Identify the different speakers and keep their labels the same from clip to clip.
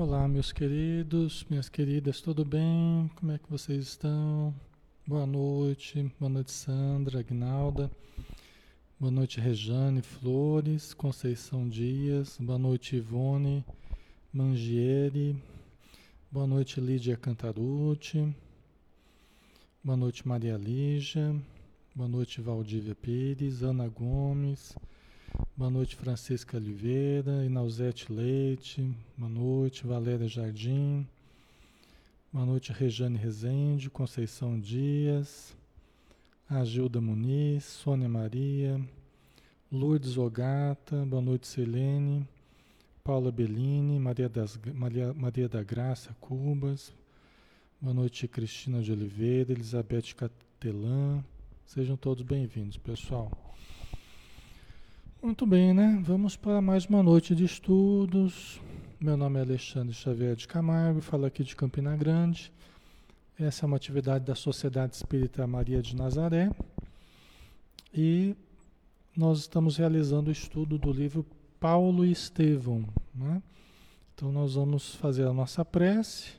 Speaker 1: Olá, meus queridos, minhas queridas, tudo bem? Como é que vocês estão? Boa noite, boa noite, Sandra, Agnalda, boa noite, Rejane Flores, Conceição Dias, boa noite, Ivone Mangieri, boa noite, Lídia Cantarucci, boa noite, Maria Lígia, boa noite, Valdívia Pires, Ana Gomes. Boa noite, Francisca Oliveira, Inauzete Leite, boa noite, Valéria Jardim, boa noite, Rejane Rezende, Conceição Dias, Agilda Muniz, Sônia Maria, Lourdes Ogata, boa noite, Selene, Paula Bellini, Maria, das, Maria, Maria da Graça Cubas, boa noite, Cristina de Oliveira, Elizabeth Catelã, sejam todos bem-vindos, pessoal. Muito bem, né? Vamos para mais uma noite de estudos. Meu nome é Alexandre Xavier de Camargo, falo aqui de Campina Grande. Essa é uma atividade da Sociedade Espírita Maria de Nazaré. E nós estamos realizando o estudo do livro Paulo e Estevão. Né? Então nós vamos fazer a nossa prece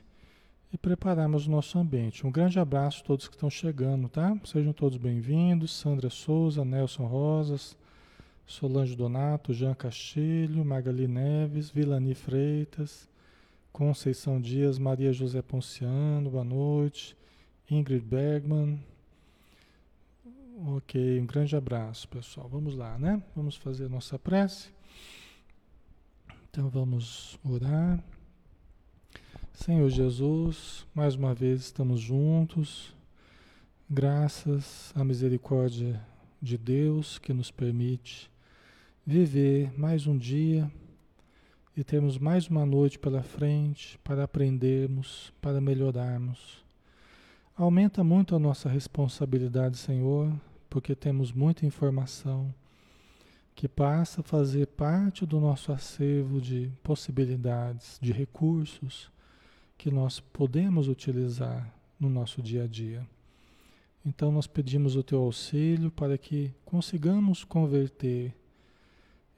Speaker 1: e prepararmos o nosso ambiente. Um grande abraço a todos que estão chegando, tá? Sejam todos bem-vindos. Sandra Souza, Nelson Rosas, Solange Donato, Jean Castilho, Magali Neves, Vilani Freitas, Conceição Dias, Maria José Ponciano, boa noite. Ingrid Bergman. Ok, um grande abraço, pessoal. Vamos lá, né? Vamos fazer a nossa prece. Então vamos orar. Senhor Jesus, mais uma vez estamos juntos. Graças à misericórdia de Deus que nos permite viver mais um dia e termos mais uma noite pela frente para aprendermos, para melhorarmos. Aumenta muito a nossa responsabilidade, Senhor, porque temos muita informação que passa a fazer parte do nosso acervo de possibilidades, de recursos que nós podemos utilizar no nosso dia a dia. Então nós pedimos o teu auxílio para que consigamos converter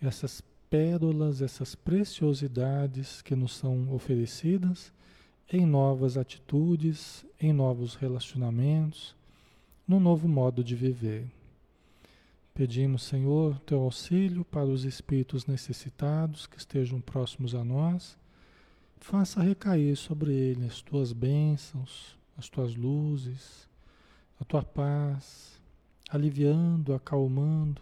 Speaker 1: essas pérolas, essas preciosidades que nos são oferecidas em novas atitudes, em novos relacionamentos, no novo modo de viver. Pedimos, Senhor, teu auxílio para os espíritos necessitados que estejam próximos a nós. Faça recair sobre eles as tuas bênçãos, as tuas luzes, a tua paz, aliviando, acalmando,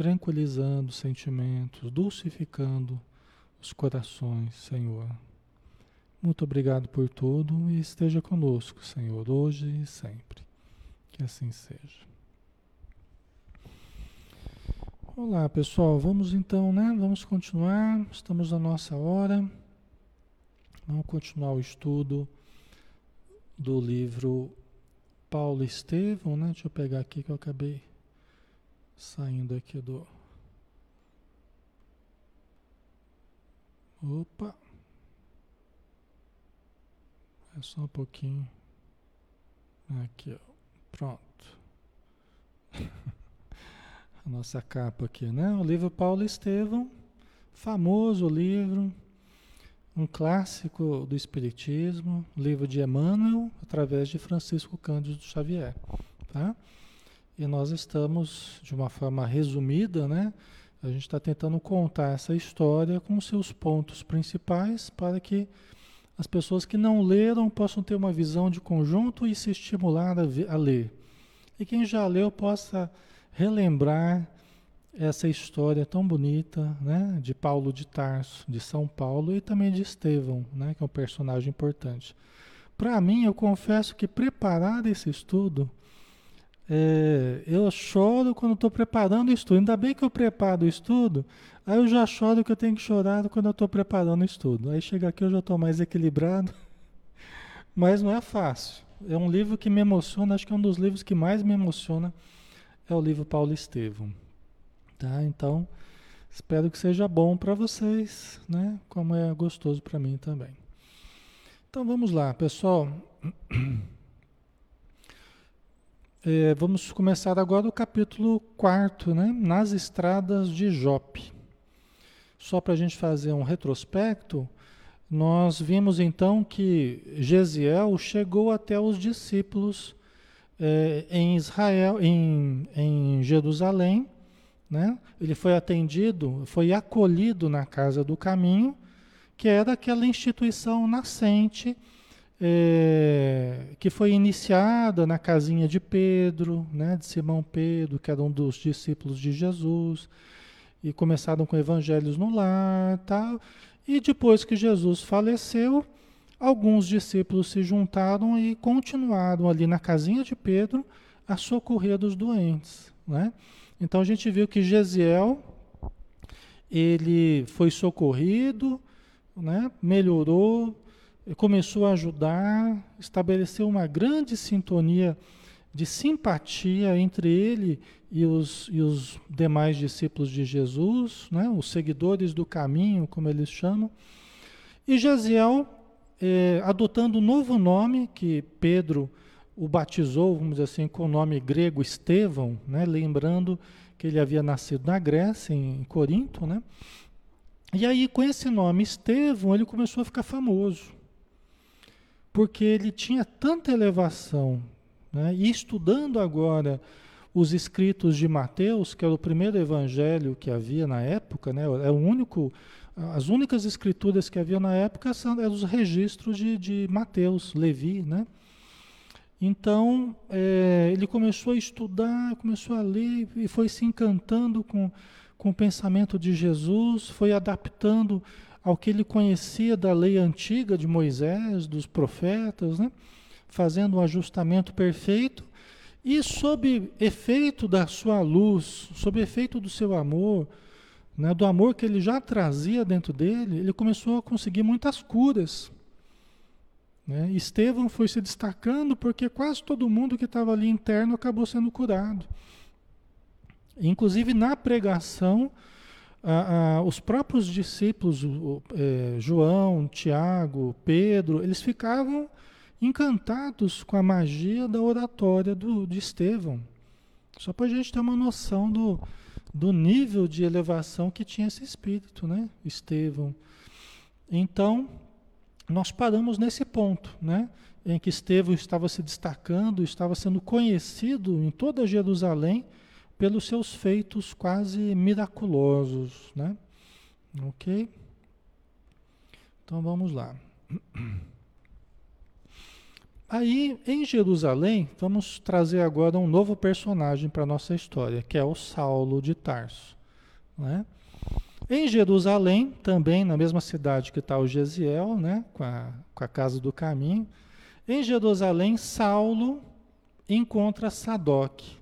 Speaker 1: tranquilizando os sentimentos, dulcificando os corações, Senhor. Muito obrigado por tudo e esteja conosco, Senhor, hoje e sempre. Que assim seja. Olá, pessoal. Vamos então, né? Vamos continuar. Estamos na nossa hora. Vamos continuar o estudo do livro Paulo Estevão, né? Deixa eu pegar aqui que eu acabei Saindo aqui do. Opa! É só um pouquinho. Aqui, ó. Pronto. A nossa capa aqui, né? O livro Paulo Estevão, famoso livro, um clássico do Espiritismo, livro de Emmanuel, através de Francisco Cândido Xavier, tá? E nós estamos, de uma forma resumida, né? A gente está tentando contar essa história com seus pontos principais para que as pessoas que não leram possam ter uma visão de conjunto e se estimular a, a ler. E quem já leu possa relembrar essa história tão bonita, né, de Paulo de Tarso, de São Paulo e também de Estevão, né, que é um personagem importante. Para mim, eu confesso que preparar esse estudo é, eu choro quando estou preparando o estudo. Ainda bem que eu preparo o estudo, aí eu já choro que eu tenho que chorar quando eu estou preparando o estudo. Aí chega aqui eu já estou mais equilibrado. Mas não é fácil. É um livro que me emociona, acho que é um dos livros que mais me emociona é o livro Paulo Estevam. Tá? Então, espero que seja bom para vocês, né? Como é gostoso para mim também. Então vamos lá, pessoal. É, vamos começar agora o capítulo 4, né? Nas estradas de Jope. Só para a gente fazer um retrospecto, nós vimos então que Gesiel chegou até os discípulos é, em Israel, em, em Jerusalém, né? Ele foi atendido, foi acolhido na casa do caminho, que era aquela instituição nascente é, que foi iniciada na casinha de Pedro, né, de Simão Pedro, que era um dos discípulos de Jesus, e começaram com evangelhos no lar, tal. E depois que Jesus faleceu, alguns discípulos se juntaram e continuaram ali na casinha de Pedro a socorrer dos doentes, né? Então a gente viu que Gesiel ele foi socorrido, né? Melhorou, começou a ajudar, estabeleceu uma grande sintonia de simpatia entre ele e os, e os demais discípulos de Jesus, né? os seguidores do caminho, como eles chamam. E Jaziel, eh, adotando um novo nome, que Pedro o batizou, vamos dizer assim, com o nome grego Estevão, né? lembrando que ele havia nascido na Grécia, em Corinto. Né? E aí, com esse nome Estevão, ele começou a ficar famoso porque ele tinha tanta elevação. Né? E estudando agora os escritos de Mateus, que era o primeiro evangelho que havia na época, né? é o único, as únicas escrituras que havia na época são eram os registros de, de Mateus, Levi, né? Então, é, ele começou a estudar, começou a ler e foi se encantando com, com o pensamento de Jesus, foi adaptando ao que ele conhecia da lei antiga de Moisés, dos profetas, né? fazendo um ajustamento perfeito, e sob efeito da sua luz, sob efeito do seu amor, né? do amor que ele já trazia dentro dele, ele começou a conseguir muitas curas. Né? Estevão foi se destacando porque quase todo mundo que estava ali interno acabou sendo curado. Inclusive na pregação, ah, ah, os próprios discípulos, o, é, João, Tiago, Pedro, eles ficavam encantados com a magia da oratória do, de Estevão. Só para a gente ter uma noção do, do nível de elevação que tinha esse espírito, né? Estevão. Então, nós paramos nesse ponto, né? Em que Estevão estava se destacando, estava sendo conhecido em toda Jerusalém pelos seus feitos quase miraculosos, né? Ok? Então vamos lá. Aí, em Jerusalém, vamos trazer agora um novo personagem para a nossa história, que é o Saulo de Tarso. Né? Em Jerusalém, também na mesma cidade que está o Gesiel, né? com, a, com a Casa do Caminho, em Jerusalém, Saulo encontra Sadoc,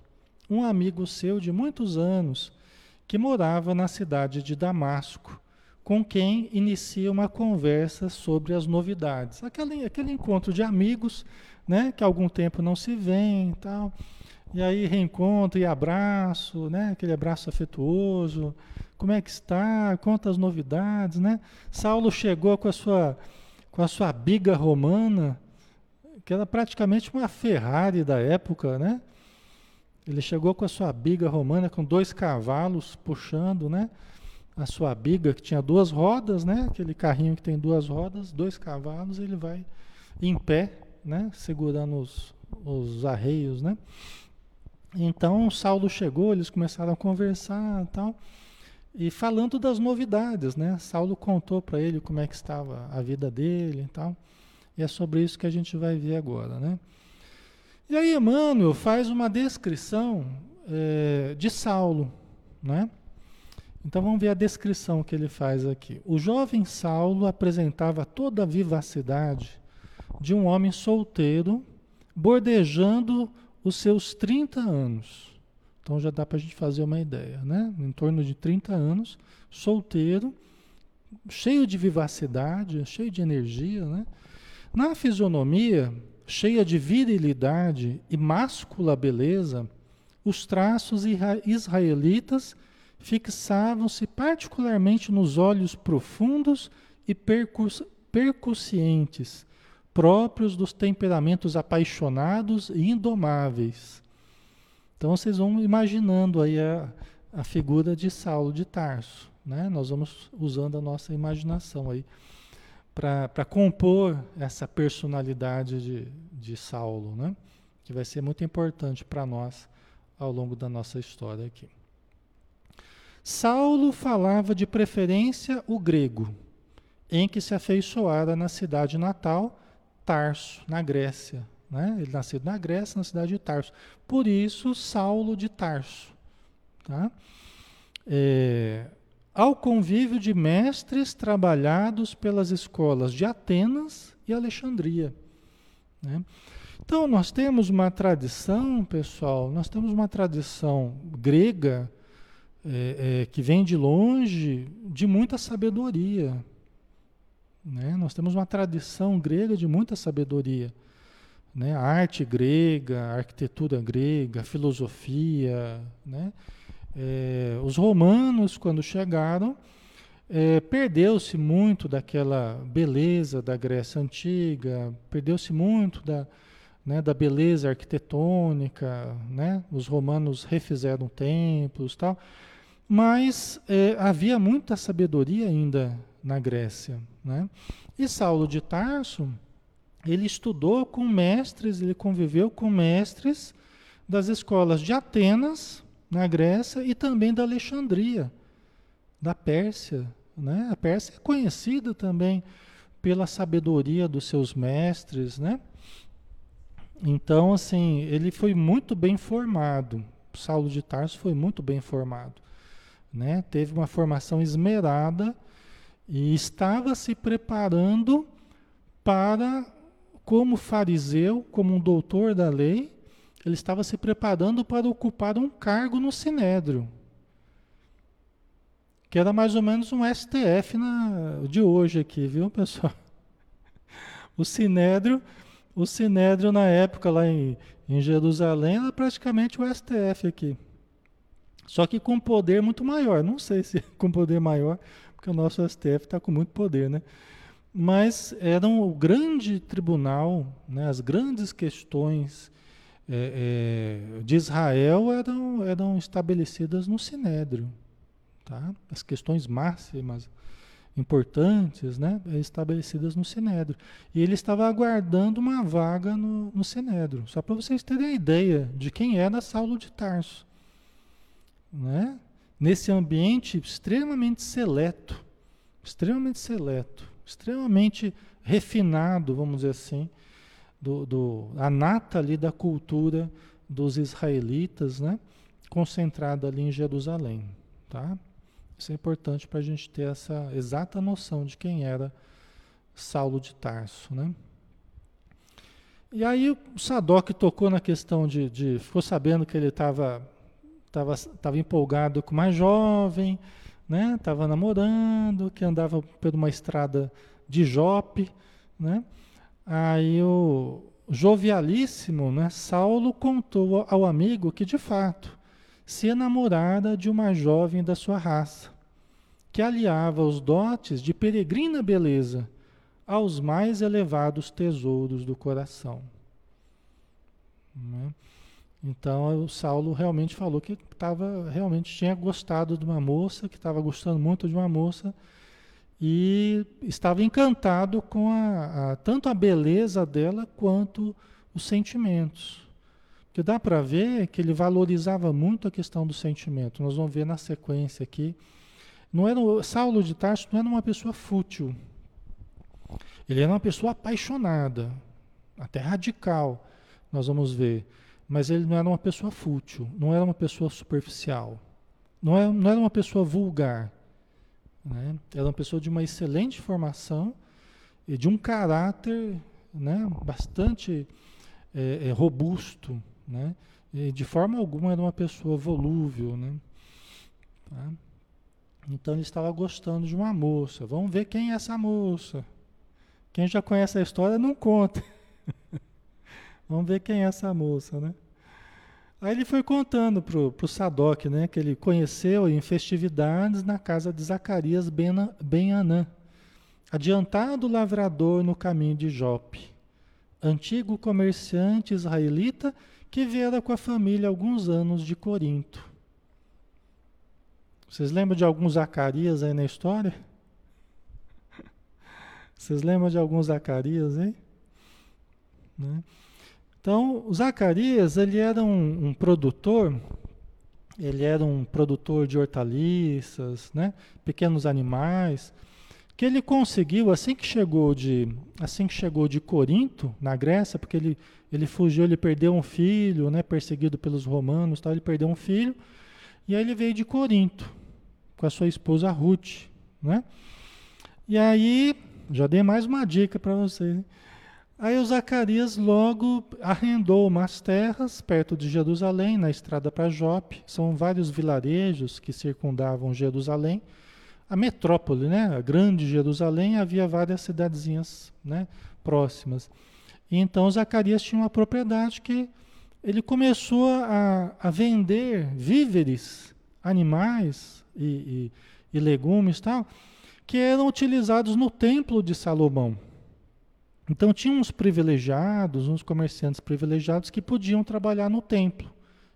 Speaker 1: um amigo seu de muitos anos que morava na cidade de Damasco, com quem inicia uma conversa sobre as novidades. Aquele, aquele encontro de amigos, né, que há algum tempo não se vêem e tal. E aí reencontro e abraço, né, aquele abraço afetuoso. Como é que está? Conta as novidades, né? Saulo chegou com a sua com a sua biga romana, que era praticamente uma Ferrari da época, né? Ele chegou com a sua biga romana, com dois cavalos puxando, né? A sua biga, que tinha duas rodas, né? Aquele carrinho que tem duas rodas, dois cavalos, ele vai em pé, né? Segurando os, os arreios, né? Então, Saulo chegou, eles começaram a conversar e tal. E falando das novidades, né? Saulo contou para ele como é que estava a vida dele e tal. E é sobre isso que a gente vai ver agora, né? E aí Emmanuel faz uma descrição é, de Saulo, né? Então vamos ver a descrição que ele faz aqui. O jovem Saulo apresentava toda a vivacidade de um homem solteiro, bordejando os seus 30 anos. Então já dá para a gente fazer uma ideia, né? Em torno de 30 anos, solteiro, cheio de vivacidade, cheio de energia, né? Na fisionomia, cheia de virilidade e máscula beleza, os traços israelitas fixavam-se particularmente nos olhos profundos e percus percussientes, próprios dos temperamentos apaixonados e indomáveis. Então vocês vão imaginando aí a, a figura de Saulo de Tarso, né? Nós vamos usando a nossa imaginação aí para compor essa personalidade de, de Saulo, né? que vai ser muito importante para nós ao longo da nossa história aqui. Saulo falava de preferência o grego, em que se afeiçoara na cidade natal, Tarso, na Grécia. Né? Ele nasceu na Grécia, na cidade de Tarso. Por isso, Saulo de Tarso. Tá? É, ao convívio de mestres trabalhados pelas escolas de Atenas e Alexandria. Né? Então, nós temos uma tradição, pessoal, nós temos uma tradição grega é, é, que vem de longe, de muita sabedoria. Né? Nós temos uma tradição grega de muita sabedoria. Né? A arte grega, a arquitetura grega, a filosofia, né? É, os romanos, quando chegaram, é, perdeu-se muito daquela beleza da Grécia Antiga, perdeu-se muito da, né, da beleza arquitetônica, né? os romanos refizeram templos tal, mas é, havia muita sabedoria ainda na Grécia. Né? E Saulo de Tarso, ele estudou com mestres, ele conviveu com mestres das escolas de Atenas, na Grécia e também da Alexandria, da Pérsia. Né? A Pérsia é conhecida também pela sabedoria dos seus mestres, né? Então, assim, ele foi muito bem formado. Saulo de Tarso foi muito bem formado, né? Teve uma formação esmerada e estava se preparando para, como fariseu, como um doutor da lei, ele estava se preparando para ocupar um cargo no Sinédrio. Que era mais ou menos um STF na, de hoje aqui, viu, pessoal? O Sinédrio, o Sinédrio na época lá em, em Jerusalém era praticamente o STF aqui. Só que com poder muito maior. Não sei se com poder maior, porque o nosso STF está com muito poder, né? Mas era um, o grande tribunal, né, as grandes questões é, é, de Israel eram, eram estabelecidas no Sinédrio. Tá? As questões máximas importantes né, estabelecidas no Sinédrio. E ele estava aguardando uma vaga no, no Sinédrio. Só para vocês terem a ideia de quem era Saulo de Tarso. Né? Nesse ambiente extremamente seleto, extremamente seleto, extremamente refinado, vamos dizer assim, do, do, a nata ali da cultura dos israelitas, né? concentrada ali em Jerusalém. Tá? Isso é importante para a gente ter essa exata noção de quem era Saulo de Tarso. Né? E aí o Sadoc tocou na questão de, de ficou sabendo que ele estava tava, tava empolgado com mais jovem, né? Tava namorando, que andava por uma estrada de Jope, né? Aí o jovialíssimo, né, Saulo contou ao amigo que de fato se enamorara de uma jovem da sua raça, que aliava os dotes de peregrina beleza aos mais elevados tesouros do coração. Né? Então o Saulo realmente falou que estava realmente tinha gostado de uma moça, que estava gostando muito de uma moça e estava encantado com a, a, tanto a beleza dela quanto os sentimentos. Que dá para ver que ele valorizava muito a questão do sentimento. Nós vamos ver na sequência aqui. Não era, Saulo de Tarso não era uma pessoa fútil. Ele era uma pessoa apaixonada, até radical, nós vamos ver. Mas ele não era uma pessoa fútil, não era uma pessoa superficial, não era, não era uma pessoa vulgar. Né? Era uma pessoa de uma excelente formação e de um caráter né, bastante é, é, robusto. Né? E de forma alguma era uma pessoa volúvel. Né? Tá? Então ele estava gostando de uma moça. Vamos ver quem é essa moça. Quem já conhece a história não conta. Vamos ver quem é essa moça, né? Aí ele foi contando para o Sadoc, né, que ele conheceu em festividades na casa de Zacarias ben Anã, adiantado lavrador no caminho de Jope, antigo comerciante israelita que viera com a família alguns anos de Corinto. Vocês lembram de alguns Zacarias aí na história? Vocês lembram de alguns Zacarias, hein? Né? Então, o Zacarias, ele era um, um, produtor, ele era um produtor de hortaliças, né? pequenos animais, que ele conseguiu, assim que chegou de, assim que chegou de Corinto, na Grécia, porque ele, ele fugiu, ele perdeu um filho, né? perseguido pelos romanos, tal, ele perdeu um filho, e aí ele veio de Corinto, com a sua esposa Ruth. Né? E aí, já dei mais uma dica para vocês. Aí o Zacarias logo arrendou umas terras perto de Jerusalém, na estrada para Jope. São vários vilarejos que circundavam Jerusalém. A metrópole, né? a grande Jerusalém, havia várias cidadezinhas né? próximas. E então Zacarias tinha uma propriedade que ele começou a, a vender víveres, animais e, e, e legumes tal, que eram utilizados no templo de Salomão. Então tinha uns privilegiados, uns comerciantes privilegiados que podiam trabalhar no templo.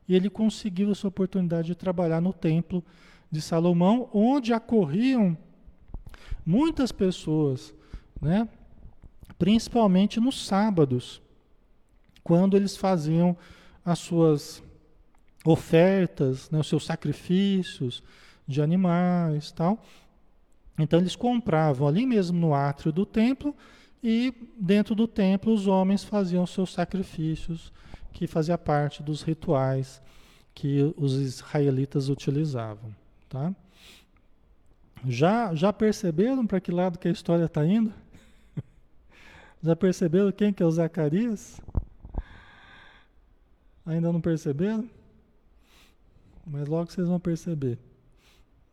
Speaker 1: E ele conseguiu essa oportunidade de trabalhar no templo de Salomão, onde acorriam muitas pessoas, né? principalmente nos sábados, quando eles faziam as suas ofertas, né? os seus sacrifícios de animais tal. Então eles compravam ali mesmo no átrio do templo e dentro do templo os homens faziam seus sacrifícios, que fazia parte dos rituais que os israelitas utilizavam, tá? Já já perceberam para que lado que a história está indo? Já perceberam quem que é o Zacarias? Ainda não perceberam? Mas logo vocês vão perceber,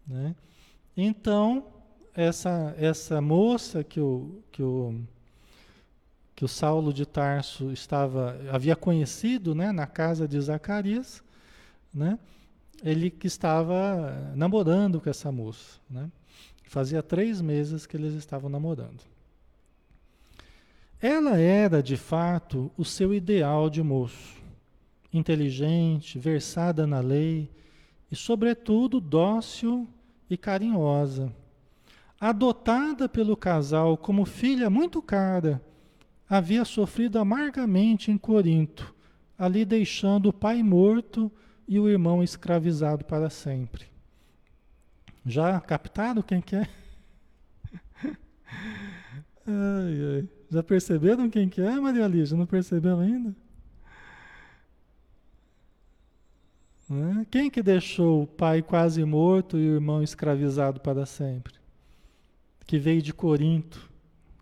Speaker 1: né? Então, essa essa moça que o que o que o Saulo de Tarso estava havia conhecido, né, na casa de Zacarias, né? Ele que estava namorando com essa moça, né? Fazia três meses que eles estavam namorando. Ela era, de fato, o seu ideal de moço, inteligente, versada na lei e, sobretudo, dócil e carinhosa. Adotada pelo casal como filha muito cara, havia sofrido amargamente em Corinto, ali deixando o pai morto e o irmão escravizado para sempre. Já captaram quem que é? ai, ai. Já perceberam quem que é, Maria Lígia? Não percebeu ainda? É? Quem que deixou o pai quase morto e o irmão escravizado para sempre? Que veio de Corinto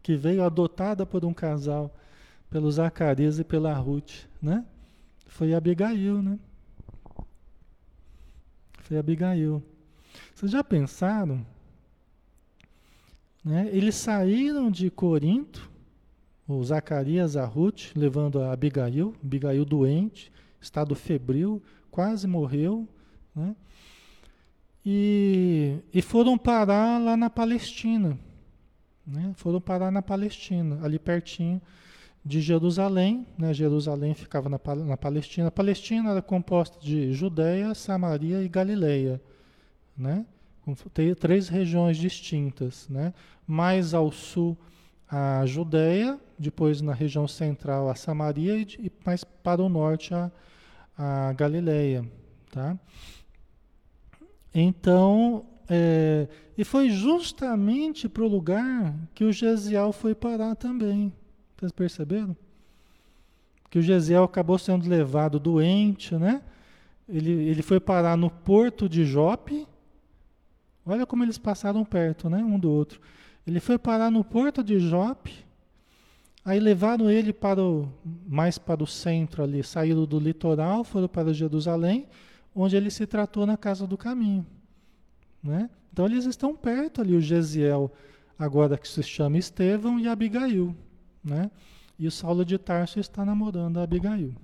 Speaker 1: que veio adotada por um casal, pelo Zacarias e pela Ruth, né? Foi Abigail, né? Foi Abigail. Vocês já pensaram? Né? Eles saíram de Corinto, o Zacarias, a Ruth, levando a Abigail, Abigail doente, estado febril, quase morreu, né? E, e foram parar lá na Palestina. Né? Foram parar na Palestina, ali pertinho de Jerusalém. Né? Jerusalém ficava na, na Palestina. A Palestina era composta de Judéia, Samaria e Galileia. Né? Tem três regiões distintas. Né? Mais ao sul a Judéia, depois na região central a Samaria e, e mais para o norte a, a Galileia. Tá? Então, é, e foi justamente para o lugar que o Gesiel foi parar também. Vocês perceberam? Que o Gesiel acabou sendo levado doente, né? Ele, ele foi parar no porto de Jope. Olha como eles passaram perto, né? Um do outro. Ele foi parar no porto de Jope. Aí levaram ele para o, mais para o centro ali, saíram do litoral, foram para Jerusalém, onde ele se tratou na casa do caminho. Né? Então eles estão perto ali, o Gesiel, agora que se chama Estevão, e Abigail. Né? E o Saulo de Tarso está namorando a Abigail.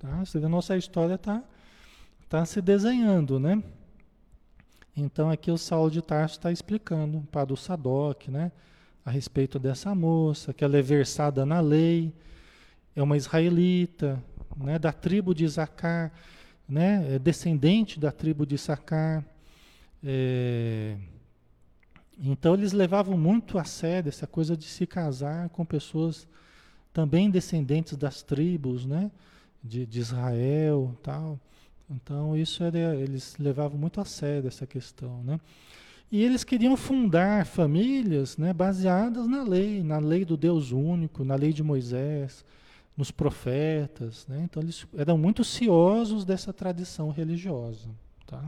Speaker 1: Tá? Você vê, nossa história está tá se desenhando, né? Então aqui o Saulo de Tarso está explicando para o Sadoc, né? A respeito dessa moça, que ela é versada na lei, é uma israelita, né? Da tribo de Isacar, né? É descendente da tribo de Isacar, é, Então eles levavam muito a sério essa coisa de se casar com pessoas também descendentes das tribos, né? De, de Israel, tal. Então isso era, eles levavam muito a sério essa questão, né? E eles queriam fundar famílias, né, baseadas na lei, na lei do Deus único, na lei de Moisés, nos profetas, né? Então eles eram muito ciosos dessa tradição religiosa, tá?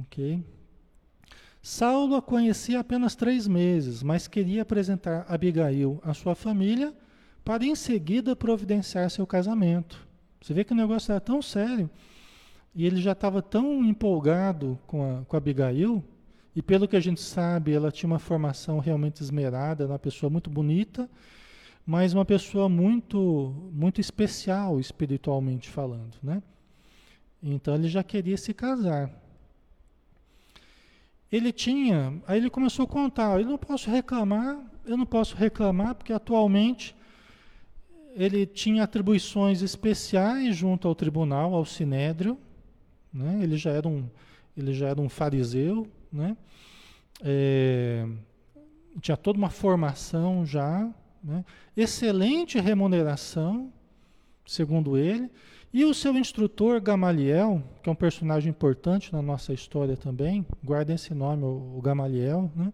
Speaker 1: OK? Saulo a conhecia apenas três meses, mas queria apresentar Abigail à sua família para em seguida providenciar seu casamento. Você vê que o negócio era tão sério e ele já estava tão empolgado com a, com Abigail, e pelo que a gente sabe, ela tinha uma formação realmente esmerada, uma pessoa muito bonita, mas uma pessoa muito, muito especial espiritualmente falando, né? Então ele já queria se casar ele tinha, aí ele começou a contar, eu não posso reclamar, eu não posso reclamar porque atualmente ele tinha atribuições especiais junto ao tribunal, ao sinédrio, né? ele, já era um, ele já era um fariseu, né? É, tinha toda uma formação já, né? excelente remuneração, segundo ele, e o seu instrutor Gamaliel, que é um personagem importante na nossa história também, guarda esse nome, o Gamaliel, né?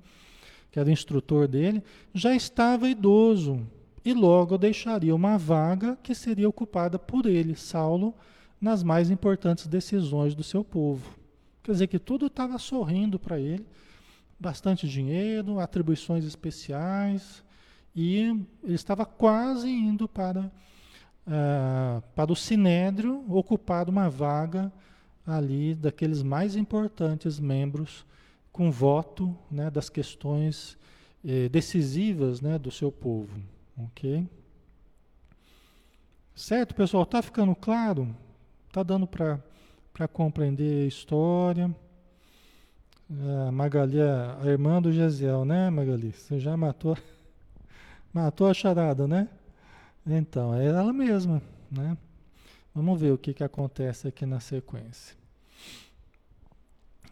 Speaker 1: que era o instrutor dele, já estava idoso e logo deixaria uma vaga que seria ocupada por ele, Saulo, nas mais importantes decisões do seu povo. Quer dizer que tudo estava sorrindo para ele, bastante dinheiro, atribuições especiais, e ele estava quase indo para uh, para o Sinédrio ocupar uma vaga ali daqueles mais importantes membros com voto né, das questões eh, decisivas né, do seu povo. Ok? Certo, pessoal? Está ficando claro? Está dando para compreender a história? A Magali, a irmã do Gesiel, né, Magali? Você já matou, matou a charada, né? Então, é ela mesma, né? Vamos ver o que, que acontece aqui na sequência.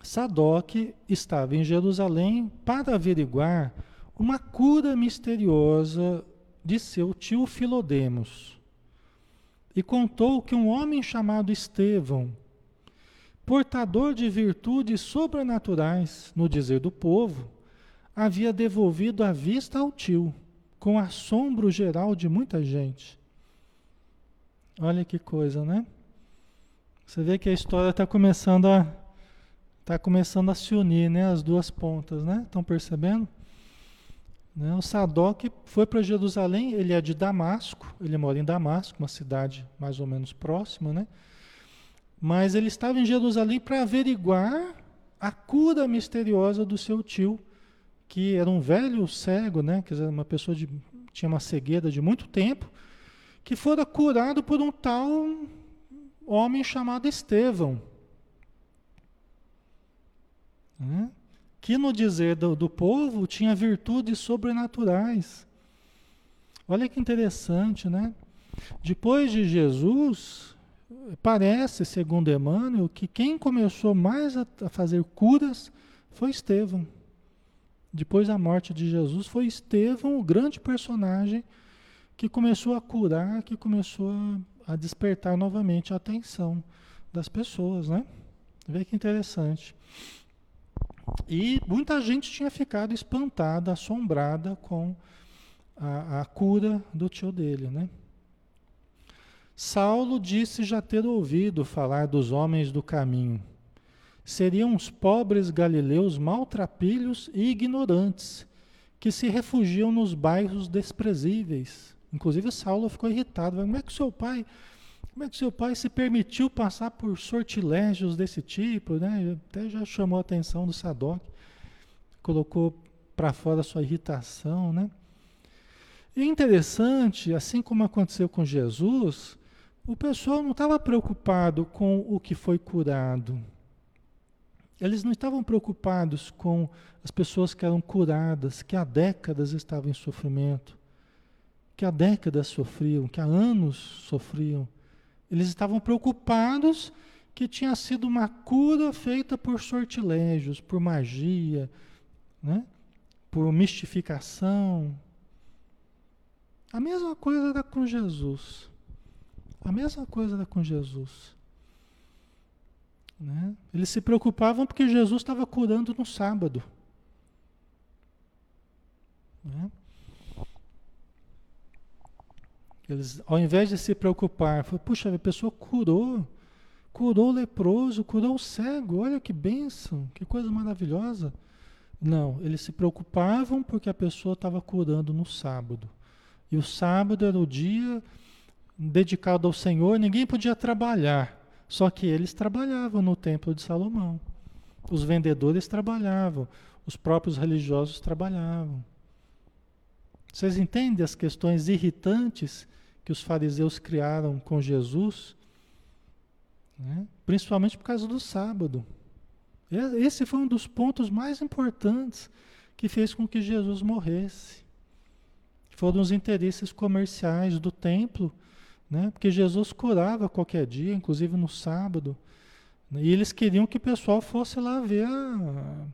Speaker 1: Sadoc estava em Jerusalém para averiguar uma cura misteriosa de seu tio Filodemos. E contou que um homem chamado Estevão, portador de virtudes sobrenaturais, no dizer do povo, havia devolvido a vista ao tio com assombro geral de muita gente. Olha que coisa, né? Você vê que a história está começando a tá começando a se unir, né? As duas pontas, né? Estão percebendo? Né? O Sadoc foi para Jerusalém, ele é de Damasco, ele mora em Damasco, uma cidade mais ou menos próxima, né? Mas ele estava em Jerusalém para averiguar a cura misteriosa do seu tio, que era um velho cego, né? Quer dizer, uma pessoa de tinha uma cegueira de muito tempo, que fora curado por um tal homem chamado Estevão. Né? Que no dizer do, do povo tinha virtudes sobrenaturais. Olha que interessante, né? Depois de Jesus, parece, segundo Emmanuel, que quem começou mais a, a fazer curas foi Estevão depois da morte de Jesus, foi Estevão, o grande personagem, que começou a curar, que começou a, a despertar novamente a atenção das pessoas, né? Vê que interessante. E muita gente tinha ficado espantada, assombrada com a, a cura do tio dele, né? Saulo disse já ter ouvido falar dos homens do caminho seriam os pobres galileus maltrapilhos e ignorantes, que se refugiam nos bairros desprezíveis. Inclusive Saulo ficou irritado. Como é que seu pai, como é que seu pai se permitiu passar por sortilégios desse tipo, né? Até já chamou a atenção do Sadoc, colocou para fora a sua irritação, né? E é interessante, assim como aconteceu com Jesus, o pessoal não estava preocupado com o que foi curado, eles não estavam preocupados com as pessoas que eram curadas, que há décadas estavam em sofrimento, que há décadas sofriam, que há anos sofriam. Eles estavam preocupados que tinha sido uma cura feita por sortilégios, por magia, né? por mistificação. A mesma coisa era com Jesus. A mesma coisa era com Jesus. Né? Eles se preocupavam porque Jesus estava curando no sábado. Né? Eles, ao invés de se preocupar, foi, puxa, a pessoa curou, curou o leproso, curou o cego, olha que bênção, que coisa maravilhosa. Não, eles se preocupavam porque a pessoa estava curando no sábado. E o sábado era o dia dedicado ao Senhor, ninguém podia trabalhar. Só que eles trabalhavam no templo de Salomão. Os vendedores trabalhavam, os próprios religiosos trabalhavam. Vocês entendem as questões irritantes que os fariseus criaram com Jesus? Né? Principalmente por causa do sábado. Esse foi um dos pontos mais importantes que fez com que Jesus morresse. Foram os interesses comerciais do templo né? Porque Jesus curava qualquer dia, inclusive no sábado. Né? E eles queriam que o pessoal fosse lá ver, a,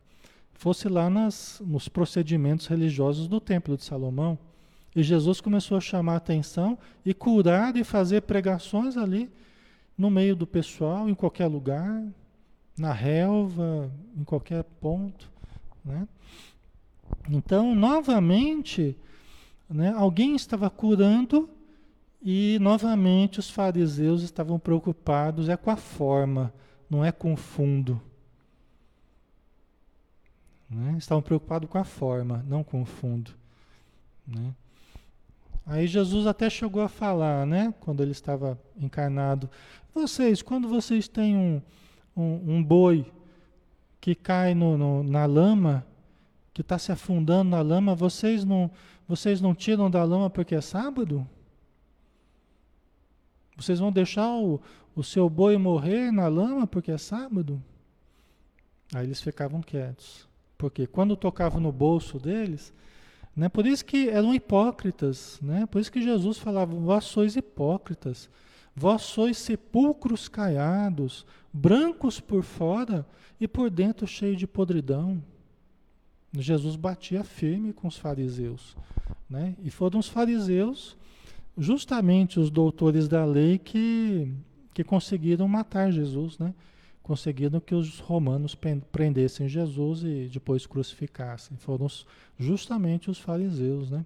Speaker 1: fosse lá nas, nos procedimentos religiosos do Templo de Salomão. E Jesus começou a chamar a atenção e curar e fazer pregações ali no meio do pessoal, em qualquer lugar, na relva, em qualquer ponto. Né? Então, novamente, né, alguém estava curando e novamente os fariseus estavam preocupados é com a forma, não é com o fundo. Né? Estavam preocupados com a forma, não com o fundo. Né? Aí Jesus até chegou a falar, né? Quando ele estava encarnado. Vocês, quando vocês têm um, um, um boi que cai no, no, na lama, que está se afundando na lama, vocês não, vocês não tiram da lama porque é sábado? Vocês vão deixar o, o seu boi morrer na lama porque é sábado? Aí eles ficavam quietos. Porque quando tocava no bolso deles, né, por isso que eram hipócritas, né? por isso que Jesus falava: Vós sois hipócritas, vós sois sepulcros caiados, brancos por fora e por dentro cheio de podridão. Jesus batia firme com os fariseus. Né? E foram os fariseus justamente os doutores da lei que, que conseguiram matar Jesus, né? Conseguiram que os romanos prendessem Jesus e depois crucificassem. Foram justamente os fariseus, né?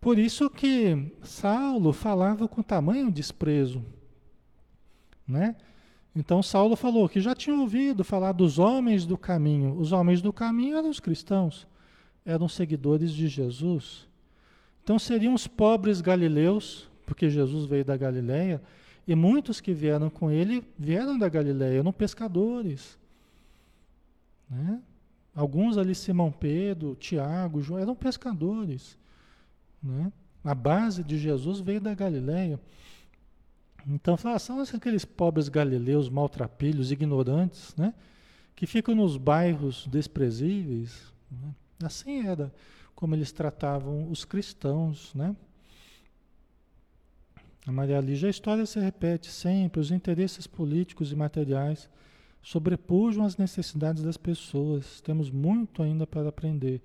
Speaker 1: Por isso que Saulo falava com tamanho desprezo, né? Então Saulo falou que já tinha ouvido falar dos homens do caminho. Os homens do caminho eram os cristãos, eram seguidores de Jesus. Então seriam os pobres galileus, porque Jesus veio da Galileia, e muitos que vieram com ele vieram da Galileia, eram pescadores. Né? Alguns ali, Simão Pedro, Tiago, João, eram pescadores. Né? A base de Jesus veio da Galileia. Então, fala, são aqueles pobres galileus, maltrapilhos, ignorantes, né? que ficam nos bairros desprezíveis. Né? Assim era como eles tratavam os cristãos, né? A Maria Lígia, a história se repete sempre, os interesses políticos e materiais sobrepujam as necessidades das pessoas. Temos muito ainda para aprender.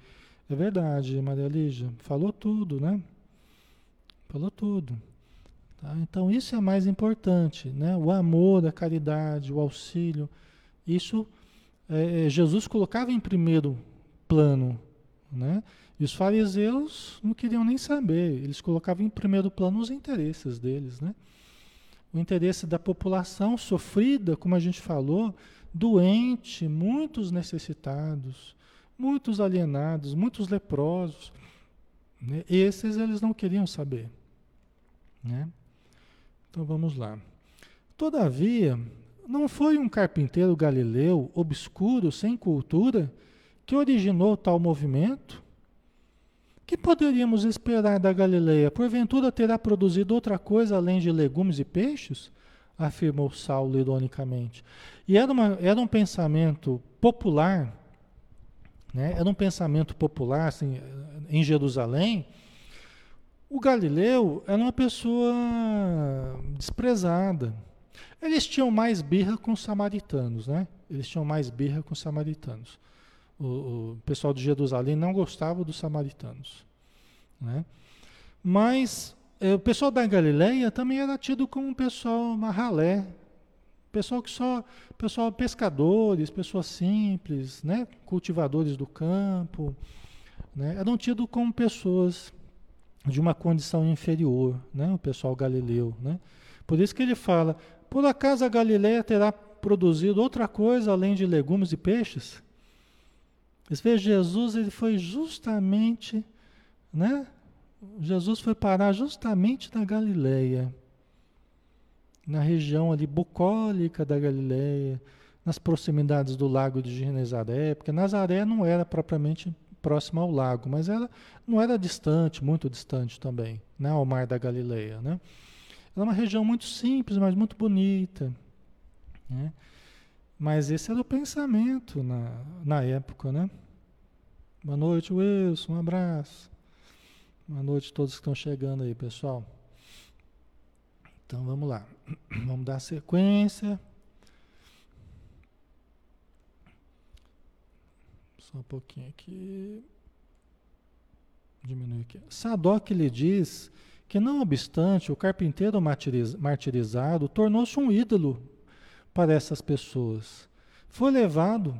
Speaker 1: É verdade, Maria Lígia, falou tudo, né? Falou tudo. Tá? Então isso é mais importante, né? O amor, a caridade, o auxílio, isso é, Jesus colocava em primeiro plano, né? E os fariseus não queriam nem saber, eles colocavam em primeiro plano os interesses deles, né? O interesse da população sofrida, como a gente falou, doente, muitos necessitados, muitos alienados, muitos leprosos. Né? Esses eles não queriam saber. Né? Então vamos lá. Todavia, não foi um carpinteiro galileu, obscuro, sem cultura, que originou tal movimento? Que poderíamos esperar da Galileia? Porventura terá produzido outra coisa além de legumes e peixes? Afirmou Saulo ironicamente. E era, uma, era um pensamento popular, né? era um pensamento popular assim, em Jerusalém. O Galileu era uma pessoa desprezada. Eles tinham mais birra com os samaritanos, né? Eles tinham mais birra com os samaritanos. O, o pessoal de Jerusalém não gostava dos samaritanos. Né? Mas é, o pessoal da Galileia também era tido como um pessoal marralé, pessoal que só, pessoal pescadores, pessoas simples, né? cultivadores do campo, né? eram tidos como pessoas de uma condição inferior, né? o pessoal galileu. Né? Por isso que ele fala, por acaso a Galileia terá produzido outra coisa além de legumes e peixes? Você vê, Jesus ele foi justamente, né? Jesus foi parar justamente na Galileia, na região ali bucólica da Galileia, nas proximidades do lago de Genezaré, porque Nazaré não era propriamente próxima ao lago, mas ela não era distante, muito distante também, né, ao mar da Galileia, né? Era uma região muito simples, mas muito bonita, né? Mas esse era o pensamento na, na época, né? Boa noite, Wilson, um abraço. Boa noite a todos que estão chegando aí, pessoal. Então vamos lá. Vamos dar sequência. Só um pouquinho aqui. Diminui aqui. Sadoc lhe diz que, não obstante, o carpinteiro martirizado tornou-se um ídolo para essas pessoas. Foi levado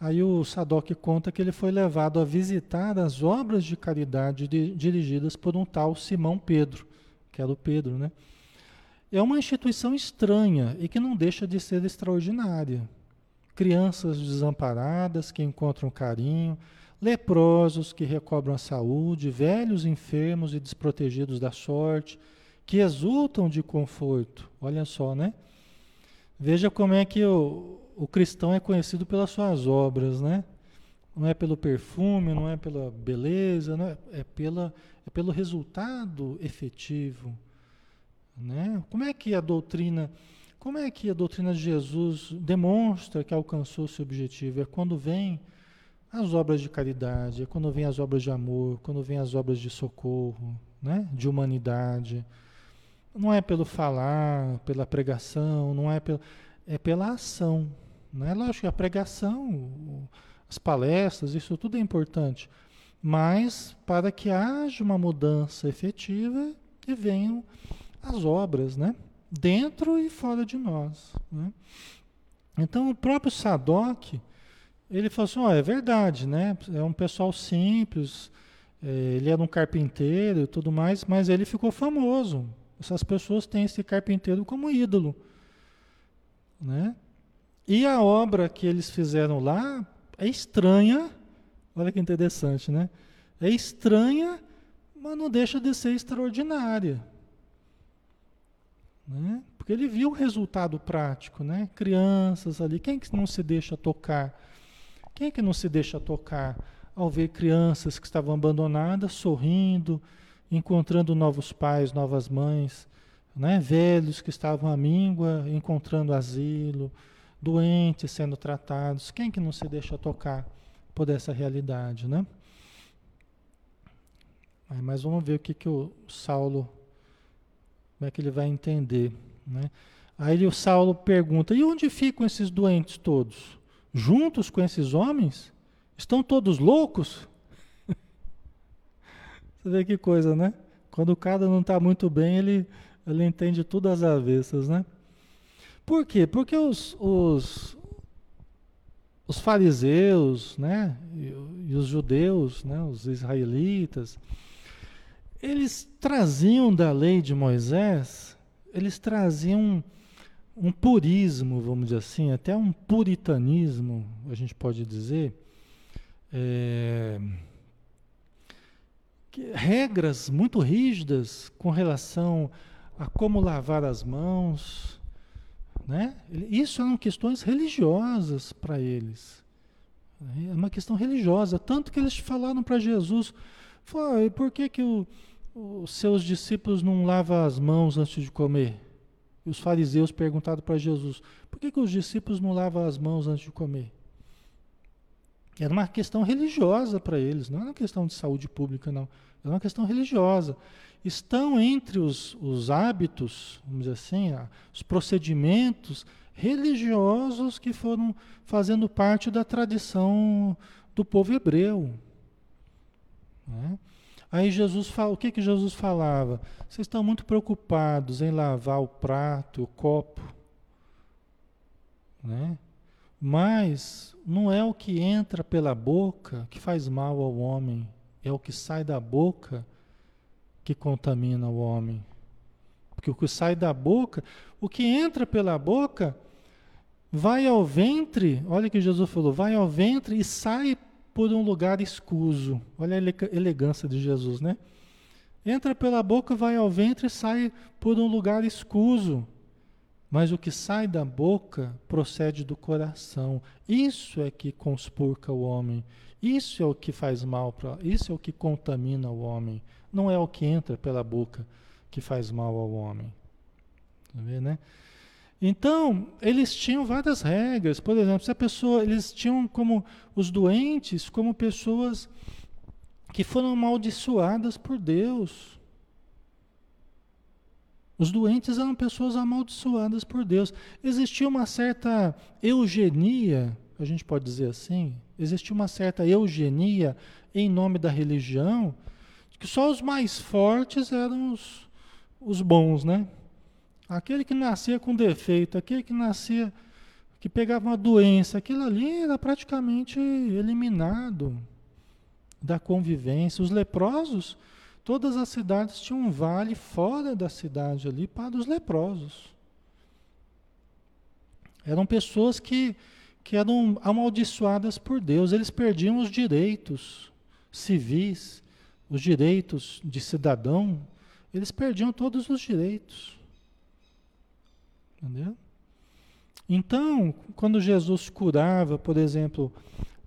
Speaker 1: Aí o Sadoc conta que ele foi levado a visitar as obras de caridade de, dirigidas por um tal Simão Pedro, que era o Pedro, né? É uma instituição estranha e que não deixa de ser extraordinária. Crianças desamparadas que encontram carinho, leprosos que recobram a saúde, velhos enfermos e desprotegidos da sorte, que exultam de conforto. Olha só, né? Veja como é que o, o cristão é conhecido pelas suas obras, né? Não é pelo perfume, não é pela beleza, é, é, pela, é pelo resultado efetivo, né? Como é que a doutrina, como é que a doutrina de Jesus demonstra que alcançou seu objetivo? É quando vem as obras de caridade, é quando vem as obras de amor, quando vem as obras de socorro, né? De humanidade. Não é pelo falar, pela pregação, não é pelo, é pela ação, é Lógico que a pregação, as palestras, isso tudo é importante. Mas para que haja uma mudança efetiva e venham as obras, né? Dentro e fora de nós. Né? Então o próprio Sadoc, ele falou assim, oh, é verdade, né? É um pessoal simples, é, ele era um carpinteiro e tudo mais, mas ele ficou famoso. Essas pessoas têm esse carpinteiro como ídolo. Né? E a obra que eles fizeram lá é estranha, olha que interessante, né? É estranha, mas não deixa de ser extraordinária. Né? Porque ele viu o resultado prático, né? Crianças ali, quem que não se deixa tocar? Quem que não se deixa tocar ao ver crianças que estavam abandonadas sorrindo, encontrando novos pais, novas mães, né? Velhos que estavam à míngua, encontrando asilo, doentes sendo tratados. Quem que não se deixa tocar por essa realidade, né? Mas vamos ver o que, que o Saulo, como é que ele vai entender, né? Aí o Saulo pergunta, e onde ficam esses doentes todos? Juntos com esses homens? Estão todos loucos? Você vê que coisa, né? Quando o cara não está muito bem, ele, ele entende tudo às avessas, né? Por quê? Porque os, os, os fariseus, né, e, e, os judeus, né, os israelitas, eles traziam da lei de Moisés, eles traziam um, purismo, vamos dizer assim, até um puritanismo, a gente pode dizer, é, regras muito rígidas com relação a como lavar as mãos, né? Isso eram questões religiosas para eles. É uma questão religiosa. Tanto que eles falaram para Jesus: por que, que os seus discípulos não lavam as mãos antes de comer? E os fariseus perguntaram para Jesus: por que, que os discípulos não lavam as mãos antes de comer? Era uma questão religiosa para eles, não era uma questão de saúde pública, não. Era uma questão religiosa estão entre os, os hábitos, vamos dizer assim, os procedimentos religiosos que foram fazendo parte da tradição do povo hebreu. Né? Aí Jesus fala, o que, que Jesus falava? Vocês estão muito preocupados em lavar o prato, o copo, né? Mas não é o que entra pela boca que faz mal ao homem, é o que sai da boca que contamina o homem. Porque o que sai da boca, o que entra pela boca, vai ao ventre, olha que Jesus falou, vai ao ventre e sai por um lugar escuso. Olha a elegância de Jesus, né? Entra pela boca, vai ao ventre e sai por um lugar escuso. Mas o que sai da boca procede do coração. Isso é que conspurca o homem. Isso é o que faz mal para, isso é o que contamina o homem. Não é o que entra pela boca que faz mal ao homem. Tá vendo, né? Então, eles tinham várias regras. Por exemplo, se a pessoa, eles tinham como os doentes como pessoas que foram amaldiçoadas por Deus. Os doentes eram pessoas amaldiçoadas por Deus. Existia uma certa eugenia, a gente pode dizer assim, existia uma certa eugenia em nome da religião, que só os mais fortes eram os, os bons, né? Aquele que nascia com defeito, aquele que nascia, que pegava uma doença, aquilo ali era praticamente eliminado da convivência. Os leprosos, todas as cidades tinham um vale fora da cidade ali para os leprosos. Eram pessoas que, que eram amaldiçoadas por Deus, eles perdiam os direitos civis, os direitos de cidadão, eles perdiam todos os direitos. Entendeu? Então, quando Jesus curava, por exemplo,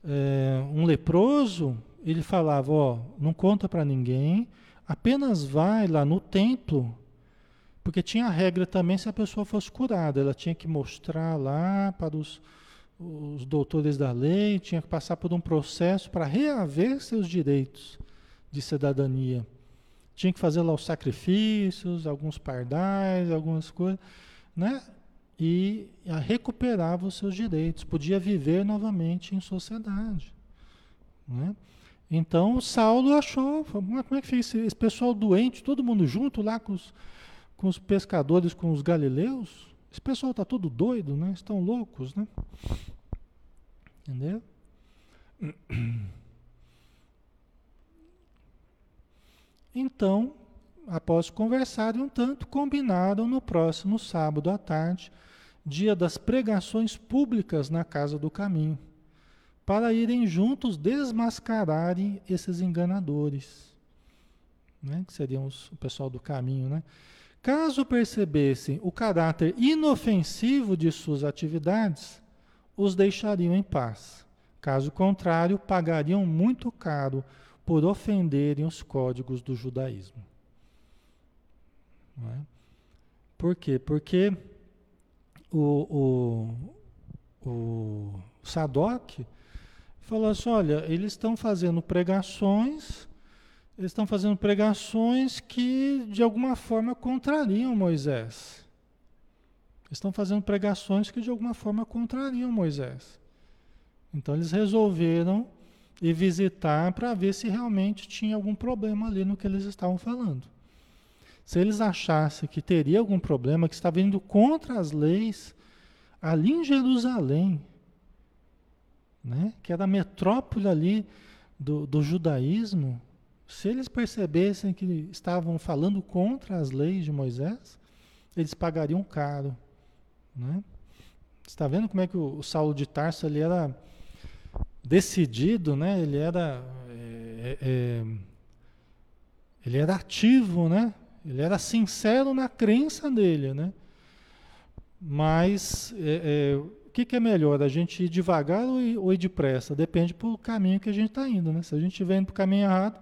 Speaker 1: é, um leproso, ele falava: Ó, não conta para ninguém, apenas vai lá no templo, porque tinha a regra também se a pessoa fosse curada, ela tinha que mostrar lá para os, os doutores da lei, tinha que passar por um processo para reaver seus direitos de cidadania. Tinha que fazer lá os sacrifícios, alguns pardais, algumas coisas né? E recuperava os seus direitos, podia viver novamente em sociedade. Né? Então Saulo achou, como é que fez esse pessoal doente, todo mundo junto lá com os, com os pescadores, com os galileus? Esse pessoal está todo doido, né? Estão loucos, né? Entendeu? Então, após conversarem um tanto, combinaram no próximo sábado à tarde, dia das pregações públicas na Casa do Caminho, para irem juntos desmascararem esses enganadores, né? que seriam os, o pessoal do caminho. Né? Caso percebessem o caráter inofensivo de suas atividades, os deixariam em paz. Caso contrário, pagariam muito caro por ofenderem os códigos do judaísmo. É? Por quê? Porque o, o, o Sadoc falou assim: olha, eles estão fazendo pregações, eles estão fazendo pregações que de alguma forma contrariam Moisés. Estão fazendo pregações que de alguma forma contrariam Moisés. Então eles resolveram ir visitar para ver se realmente tinha algum problema ali no que eles estavam falando. Se eles achassem que teria algum problema, que estava indo contra as leis, ali em Jerusalém, né, que era a metrópole ali do, do judaísmo, se eles percebessem que estavam falando contra as leis de Moisés, eles pagariam caro. Né? Está vendo como é que o, Saulo de Tarso ele era decidido, né? ele era é, é, ele era ativo, né? Ele era sincero na crença dele, né? Mas é, é, o que, que, é melhor? A gente ir devagar ou ir, ou ir depressa? Depende do caminho que a gente está indo, né? Se a gente estiver indo para o caminho errado,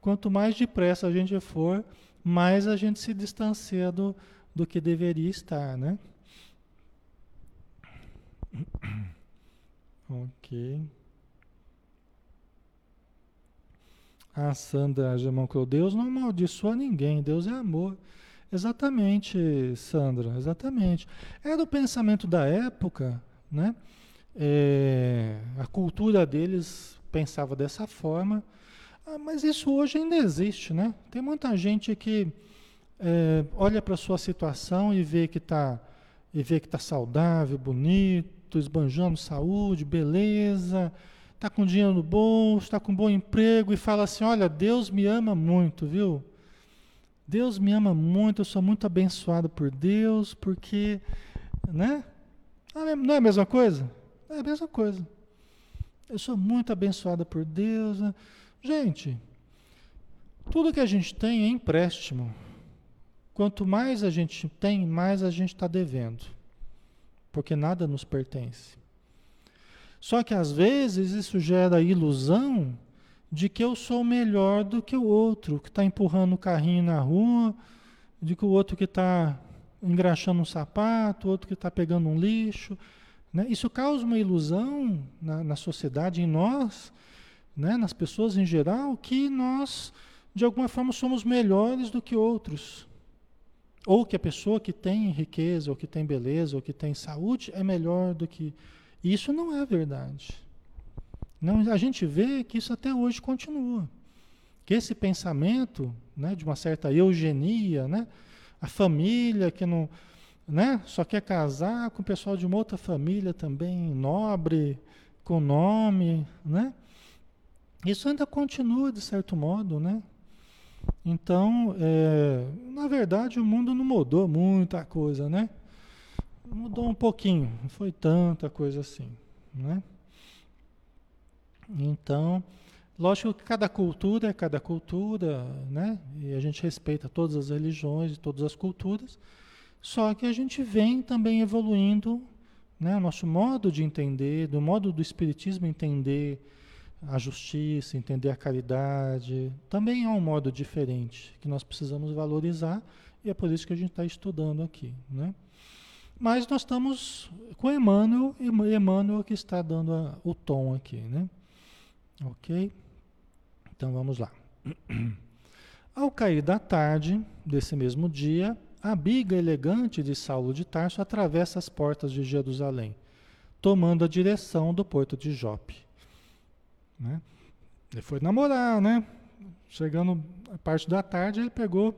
Speaker 1: quanto mais depressa a gente for, mais a gente se distancia do, do que deveria estar, né? Ok. A Sandra Jamão Deus não amaldiçoa ninguém, Deus é amor. Exatamente, Sandra, exatamente. Era o pensamento da época, né? É, a cultura deles pensava dessa forma, ah, mas isso hoje ainda existe, né? Tem muita gente que é, olha para a sua situação e vê que está e vê que está saudável, bonito, esbanjando saúde, beleza, está com dinheiro no bolso, está com um bom emprego e fala assim: Olha, Deus me ama muito, viu? Deus me ama muito, eu sou muito abençoado por Deus, porque, né? Ah, não é a mesma coisa? É a mesma coisa. Eu sou muito abençoada por Deus. Né? Gente, tudo que a gente tem é empréstimo. Quanto mais a gente tem, mais a gente está devendo. Porque nada nos pertence. Só que às vezes isso gera a ilusão de que eu sou melhor do que o outro, que está empurrando o carrinho na rua, de que o outro que está engraxando um sapato, o outro que está pegando um lixo. Né? Isso causa uma ilusão na, na sociedade, em nós, né? nas pessoas em geral, que nós, de alguma forma, somos melhores do que outros. Ou que a pessoa que tem riqueza, ou que tem beleza, ou que tem saúde é melhor do que. Isso não é verdade. Não, a gente vê que isso até hoje continua. Que esse pensamento né, de uma certa eugenia, né, a família que não né? Só quer casar com o pessoal de uma outra família também, nobre, com nome, né? Isso ainda continua de certo modo, né? Então, é, na verdade, o mundo não mudou muita coisa, né? Mudou um pouquinho, não foi tanta coisa assim, né? Então, lógico que cada cultura é cada cultura, né? E a gente respeita todas as religiões e todas as culturas. Só que a gente vem também evoluindo, né, o nosso modo de entender, do modo do Espiritismo entender a justiça, entender a caridade, também é um modo diferente que nós precisamos valorizar e é por isso que a gente está estudando aqui, né? Mas nós estamos com Emmanuel, Emmanuel que está dando a, o tom aqui, né? Ok? Então vamos lá. Ao cair da tarde desse mesmo dia, a biga elegante de Saulo de Tarso atravessa as portas de Jerusalém, tomando a direção do porto de Jope. Né? Ele foi namorar, né? Chegando a parte da tarde, ele pegou,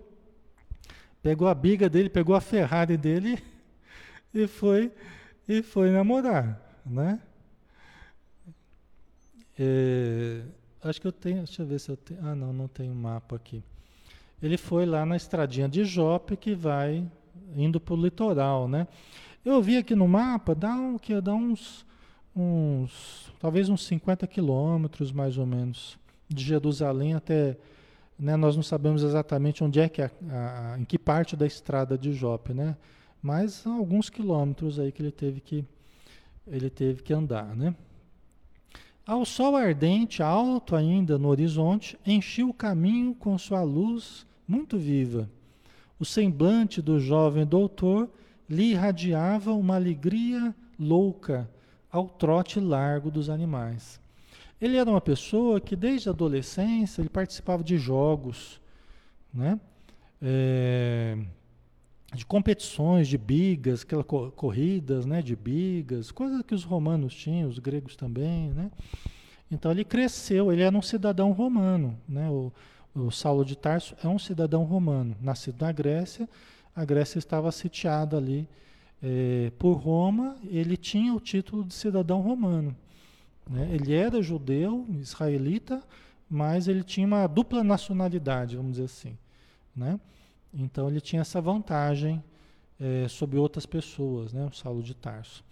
Speaker 1: pegou a biga dele, pegou a Ferrari dele e foi e foi namorar, né? É, acho que eu tenho, deixa eu ver se eu tenho. Ah, não, não tenho mapa aqui ele foi lá na estradinha de Jope que vai indo para o litoral, né? Eu vi aqui no mapa, dá, um, que dá uns, uns, talvez uns 50 quilômetros mais ou menos, de Jerusalém até, né, nós não sabemos exatamente onde é que, a, a, em que parte da estrada de Jope, né? Mas alguns quilômetros aí que ele teve que, ele teve que andar, né? Ao sol ardente, alto ainda no horizonte, enchia o caminho com sua luz muito viva. O semblante do jovem doutor lhe irradiava uma alegria louca ao trote largo dos animais. Ele era uma pessoa que desde a adolescência ele participava de jogos, né? É, de competições, de bigas, aquelas corridas, né, de bigas, coisas que os romanos tinham, os gregos também, né? Então ele cresceu, ele era um cidadão romano, né? O, o Saulo de Tarso é um cidadão romano, nascido na Grécia. A Grécia estava sitiada ali é, por Roma. Ele tinha o título de cidadão romano. Né? Ele era judeu, israelita, mas ele tinha uma dupla nacionalidade, vamos dizer assim. Né? Então ele tinha essa vantagem é, sobre outras pessoas, né? o Saulo de Tarso.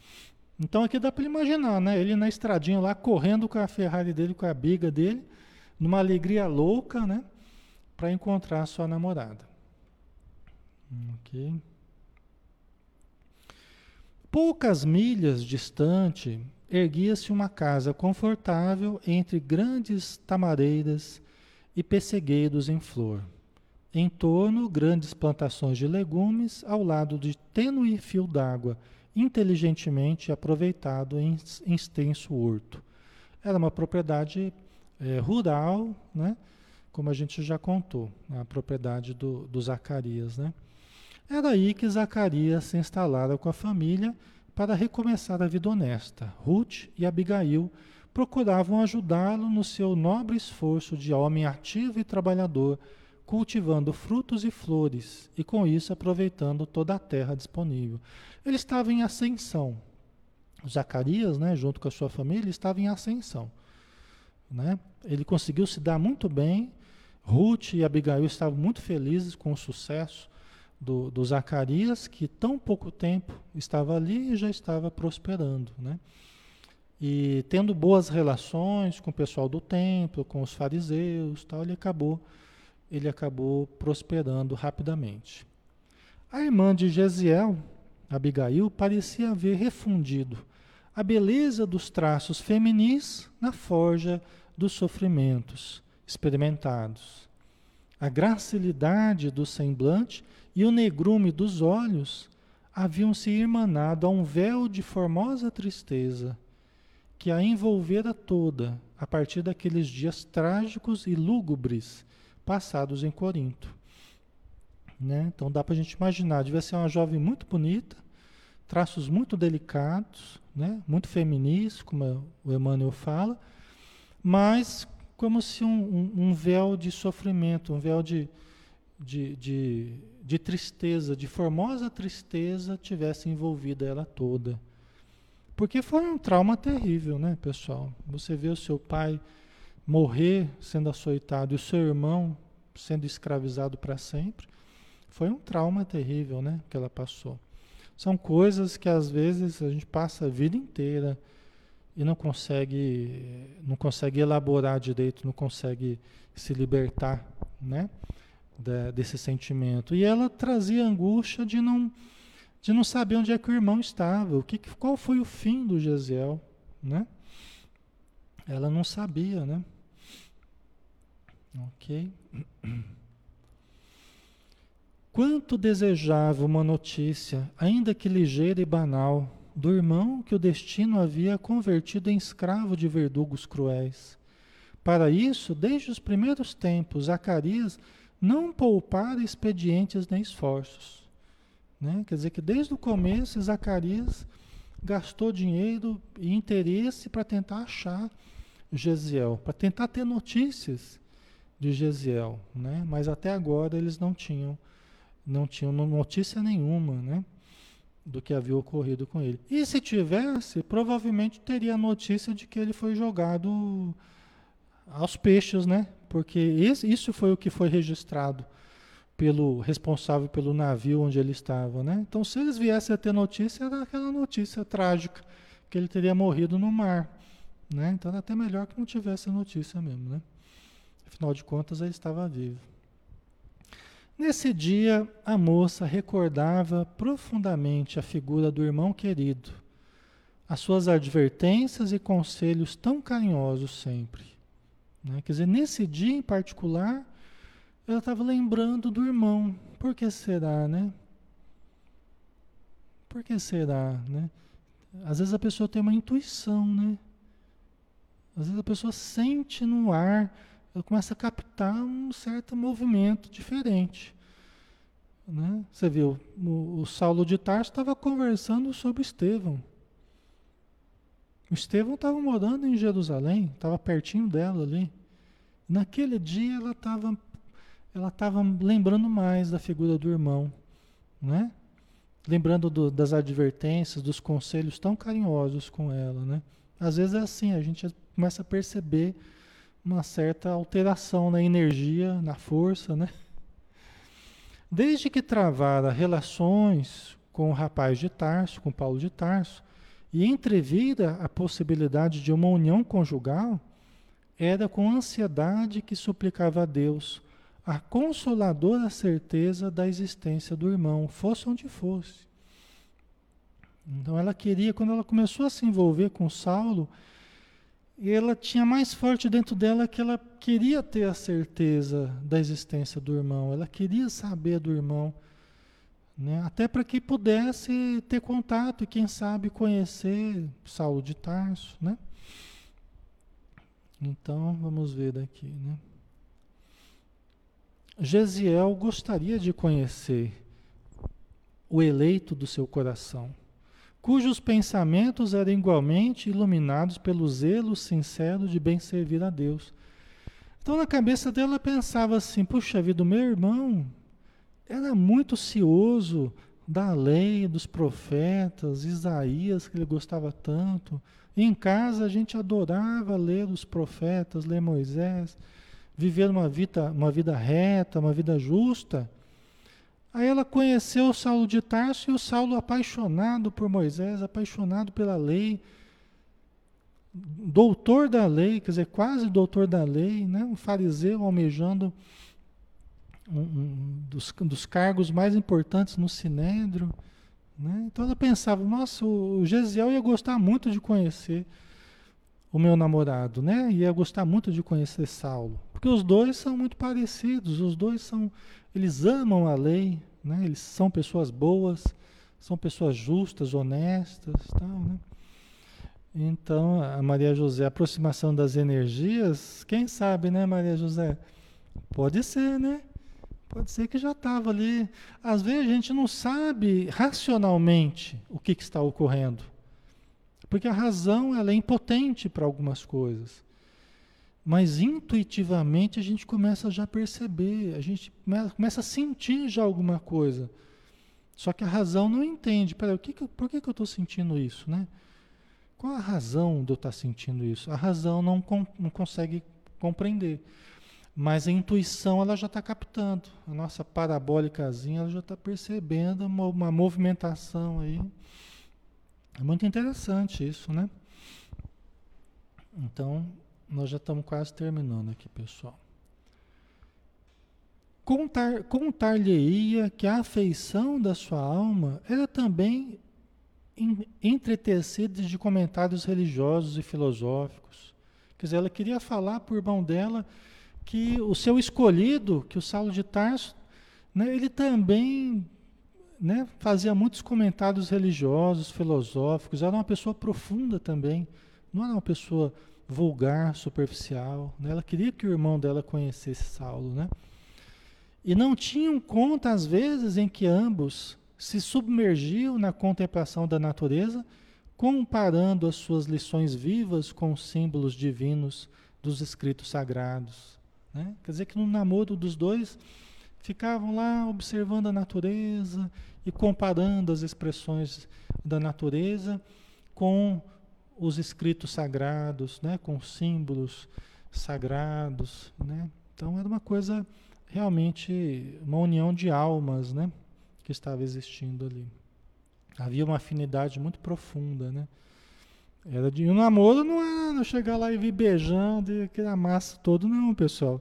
Speaker 1: Então aqui dá para imaginar, né? ele na estradinha lá, correndo com a Ferrari dele, com a biga dele, numa alegria louca, né? Para encontrar sua namorada. Ok. Poucas milhas distante, erguia-se uma casa confortável entre grandes tamareiras e pessegueiros em flor. Em torno, grandes plantações de legumes, ao lado de tênue fio d'água, inteligentemente aproveitado em extenso horto. Era uma propriedade é, rural, né? como a gente já contou, a propriedade do, do Zacarias. Né? Era aí que Zacarias se instalara com a família para recomeçar a vida honesta. Ruth e Abigail procuravam ajudá-lo no seu nobre esforço de homem ativo e trabalhador, cultivando frutos e flores e com isso aproveitando toda a terra disponível. Ele estava em ascensão. Zacarias, né, junto com a sua família, estava em ascensão. Né? Ele conseguiu se dar muito bem. Ruth e Abigail estavam muito felizes com o sucesso do, do Zacarias, que tão pouco tempo estava ali e já estava prosperando. Né? E tendo boas relações com o pessoal do templo, com os fariseus, tal, ele acabou, ele acabou prosperando rapidamente. A irmã de Gesiel, Abigail, parecia haver refundido a beleza dos traços feminis na forja dos sofrimentos experimentados. A gracilidade do semblante e o negrume dos olhos haviam se irmanado a um véu de formosa tristeza que a envolvera toda a partir daqueles dias trágicos e lúgubres passados em Corinto. Né? Então dá para a gente imaginar, devia ser uma jovem muito bonita, traços muito delicados, né? muito feminis, como o Emmanuel fala, mas como se um, um, um véu de sofrimento, um véu de, de, de, de, tristeza, de formosa tristeza, tivesse envolvido ela toda. Porque foi um trauma terrível, né, pessoal? Você vê o seu pai morrer sendo açoitado e o seu irmão sendo escravizado para sempre. Foi um trauma terrível, né, que ela passou. São coisas que às vezes a gente passa a vida inteira e não consegue, não consegue elaborar direito, não consegue se libertar, né, desse sentimento. E ela trazia angústia de não, de não saber onde é que o irmão estava, o que, qual foi o fim do Gesiel, né? Ela não sabia, né? Ok. Quanto desejava uma notícia, ainda que ligeira e banal, do irmão que o destino havia convertido em escravo de verdugos cruéis. Para isso, desde os primeiros tempos, Zacarias não poupara expedientes nem esforços. Né? Quer dizer que desde o começo, Zacarias gastou dinheiro e interesse para tentar achar Gesiel, para tentar ter notícias de Gesiel. Né? Mas até agora eles não tinham não tinham notícia nenhuma, né? Do que havia ocorrido com ele. E se tivesse, provavelmente teria a notícia de que ele foi jogado aos peixes, né? Porque isso foi o que foi registrado pelo responsável pelo navio onde ele estava, né? Então, se eles viessem a ter notícia, era aquela notícia trágica que ele teria morrido no mar, né? Então, era até melhor que não tivesse a notícia mesmo, né? Afinal de contas, ele estava vivo. Nesse dia, a moça recordava profundamente a figura do irmão querido, as suas advertências e conselhos tão carinhosos sempre. Né? Quer dizer, nesse dia em particular, ela estava lembrando do irmão. Por que será, né? Por que será, né? Às vezes a pessoa tem uma intuição, né? Às vezes a pessoa sente no ar eu começo a captar um certo movimento diferente. Né? Você viu, o, o Saulo de Tarso estava conversando sobre Estevão. O Estevão estava morando em Jerusalém, estava pertinho dela ali. Naquele dia ela estava ela estava lembrando mais da figura do irmão, né? Lembrando do, das advertências, dos conselhos tão carinhosos com ela, né? Às vezes é assim, a gente começa a perceber uma certa alteração na energia, na força, né? Desde que travara relações com o rapaz de Tarso, com Paulo de Tarso, e entrevira a possibilidade de uma união conjugal, era com ansiedade que suplicava a Deus a consoladora certeza da existência do irmão, fosse onde fosse. Então ela queria, quando ela começou a se envolver com Saulo, ela tinha mais forte dentro dela que ela queria ter a certeza da existência do irmão, ela queria saber do irmão, né? até para que pudesse ter contato e, quem sabe, conhecer Saulo de Tarso. Né? Então, vamos ver daqui. Né? Gesiel gostaria de conhecer o eleito do seu coração, cujos pensamentos eram igualmente iluminados pelo zelo sincero de bem servir a Deus. Então, na cabeça dela, pensava assim: puxa vida, meu irmão era muito cioso da lei, dos profetas, Isaías, que ele gostava tanto. em casa a gente adorava ler os profetas, ler Moisés, viver uma vida, uma vida reta, uma vida justa. Aí ela conheceu o Saulo de Tarso e o Saulo apaixonado por Moisés, apaixonado pela lei, doutor da lei, quer dizer, quase doutor da lei, né? um fariseu almejando um, um dos, dos, cargos mais importantes no Sinédrio. Né? Então ela pensava, nossa, o Gesiel ia gostar muito de conhecer o meu namorado, né? Ia gostar muito de conhecer Saulo, porque os dois são muito parecidos, os dois são, eles amam a lei, né? Eles são pessoas boas, são pessoas justas, honestas, tal, né? Então, a Maria José, a aproximação das energias, quem sabe, né, Maria José? Pode ser, né? Pode ser que já estava ali. Às vezes a gente não sabe racionalmente o que, que está ocorrendo. Porque a razão ela é impotente para algumas coisas. Mas intuitivamente a gente começa já a perceber, a gente começa a sentir já alguma coisa. Só que a razão não entende. Peraí, que que, por que, que eu estou sentindo isso? Né? Qual a razão de eu estar tá sentindo isso? A razão não, com, não consegue compreender. Mas a intuição ela já está captando. A nossa parabólicazinha ela já está percebendo uma, uma movimentação aí é muito interessante isso, né? Então, nós já estamos quase terminando aqui, pessoal. Contar, contar-lhe-ia que a afeição da sua alma era também entretecida de comentários religiosos e filosóficos. Quer dizer, ela queria falar por mão dela que o seu escolhido, que o Saulo de Tarso, né, ele também né, fazia muitos comentários religiosos, filosóficos, era uma pessoa profunda também, não era uma pessoa vulgar, superficial. Né? Ela queria que o irmão dela conhecesse Saulo. Né? E não tinham conta, às vezes, em que ambos se submergiam na contemplação da natureza, comparando as suas lições vivas com os símbolos divinos dos escritos sagrados. Né? Quer dizer que no namoro dos dois ficavam lá observando a natureza e comparando as expressões da natureza com os escritos sagrados, né, com símbolos sagrados, né? Então era uma coisa realmente uma união de almas, né, que estava existindo ali. Havia uma afinidade muito profunda, né? Era de um namoro não é não chegar lá e vir beijando e aquele amasso todo não, pessoal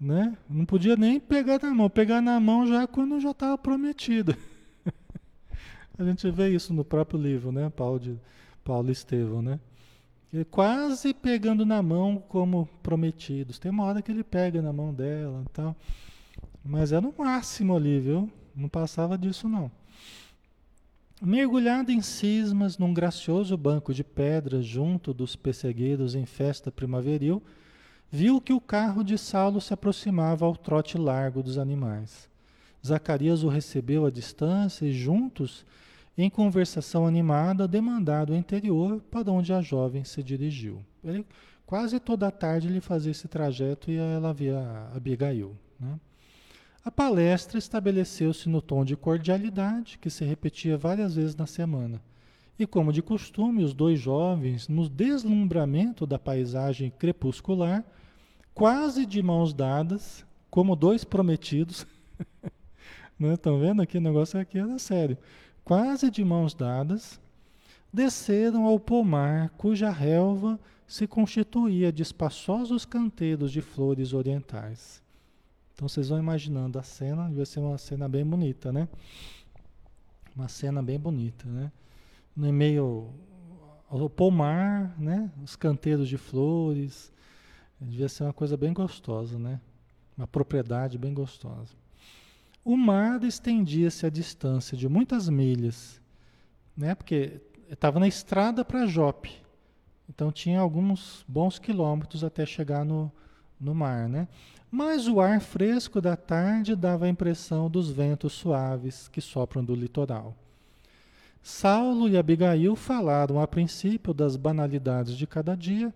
Speaker 1: né? Não podia nem pegar na mão, pegar na mão já quando já estava prometido. a gente vê isso no próprio livro, né? Paulo, de, Paulo Estevão, né? Ele quase pegando na mão como prometidos. Tem uma hora que ele pega na mão dela e tal. Mas era o máximo ali, viu? Não passava disso não. Mergulhado em cismas num gracioso banco de pedras junto dos pessegueiros em festa primaveril, viu que o carro de Saulo se aproximava ao trote largo dos animais. Zacarias o recebeu à distância e, juntos, em conversação animada, demandado o interior para onde a jovem se dirigiu. Ele, quase toda a tarde ele fazia esse trajeto e ela via Abigail. Né? A palestra estabeleceu-se no tom de cordialidade que se repetia várias vezes na semana. E como de costume, os dois jovens, no deslumbramento da paisagem crepuscular, quase de mãos dadas, como dois prometidos. Estão né? vendo aqui? O negócio aqui era sério. Quase de mãos dadas, desceram ao pomar cuja relva se constituía de espaçosos canteiros de flores orientais. Então vocês vão imaginando a cena, devia ser uma cena bem bonita, né? Uma cena bem bonita, né? No meio ao pomar, né? Os canteiros de flores, Devia ser uma coisa bem gostosa, né? Uma propriedade bem gostosa. O mar estendia-se a distância de muitas milhas, né? Porque estava na estrada para Jope. Então tinha alguns bons quilômetros até chegar no, no mar, né? Mas o ar fresco da tarde dava a impressão dos ventos suaves que sopram do litoral. Saulo e Abigail falaram a princípio das banalidades de cada dia,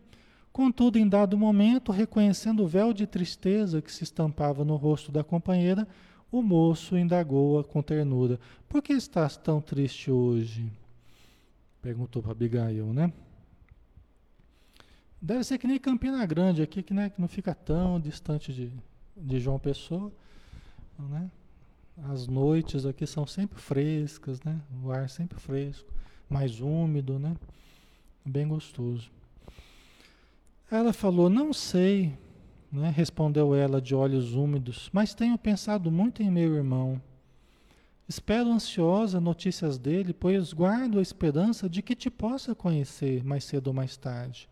Speaker 1: contudo, em dado momento, reconhecendo o véu de tristeza que se estampava no rosto da companheira, o moço indagou-a com ternura: Por que estás tão triste hoje? Perguntou para Abigail, né? Deve ser que nem Campina Grande aqui, que, né, que não fica tão distante de, de João Pessoa, né? As noites aqui são sempre frescas, né? O ar sempre fresco, mais úmido, né? Bem gostoso. Ela falou: Não sei, né? respondeu ela de olhos úmidos, mas tenho pensado muito em meu irmão. Espero ansiosa notícias dele, pois guardo a esperança de que te possa conhecer mais cedo ou mais tarde.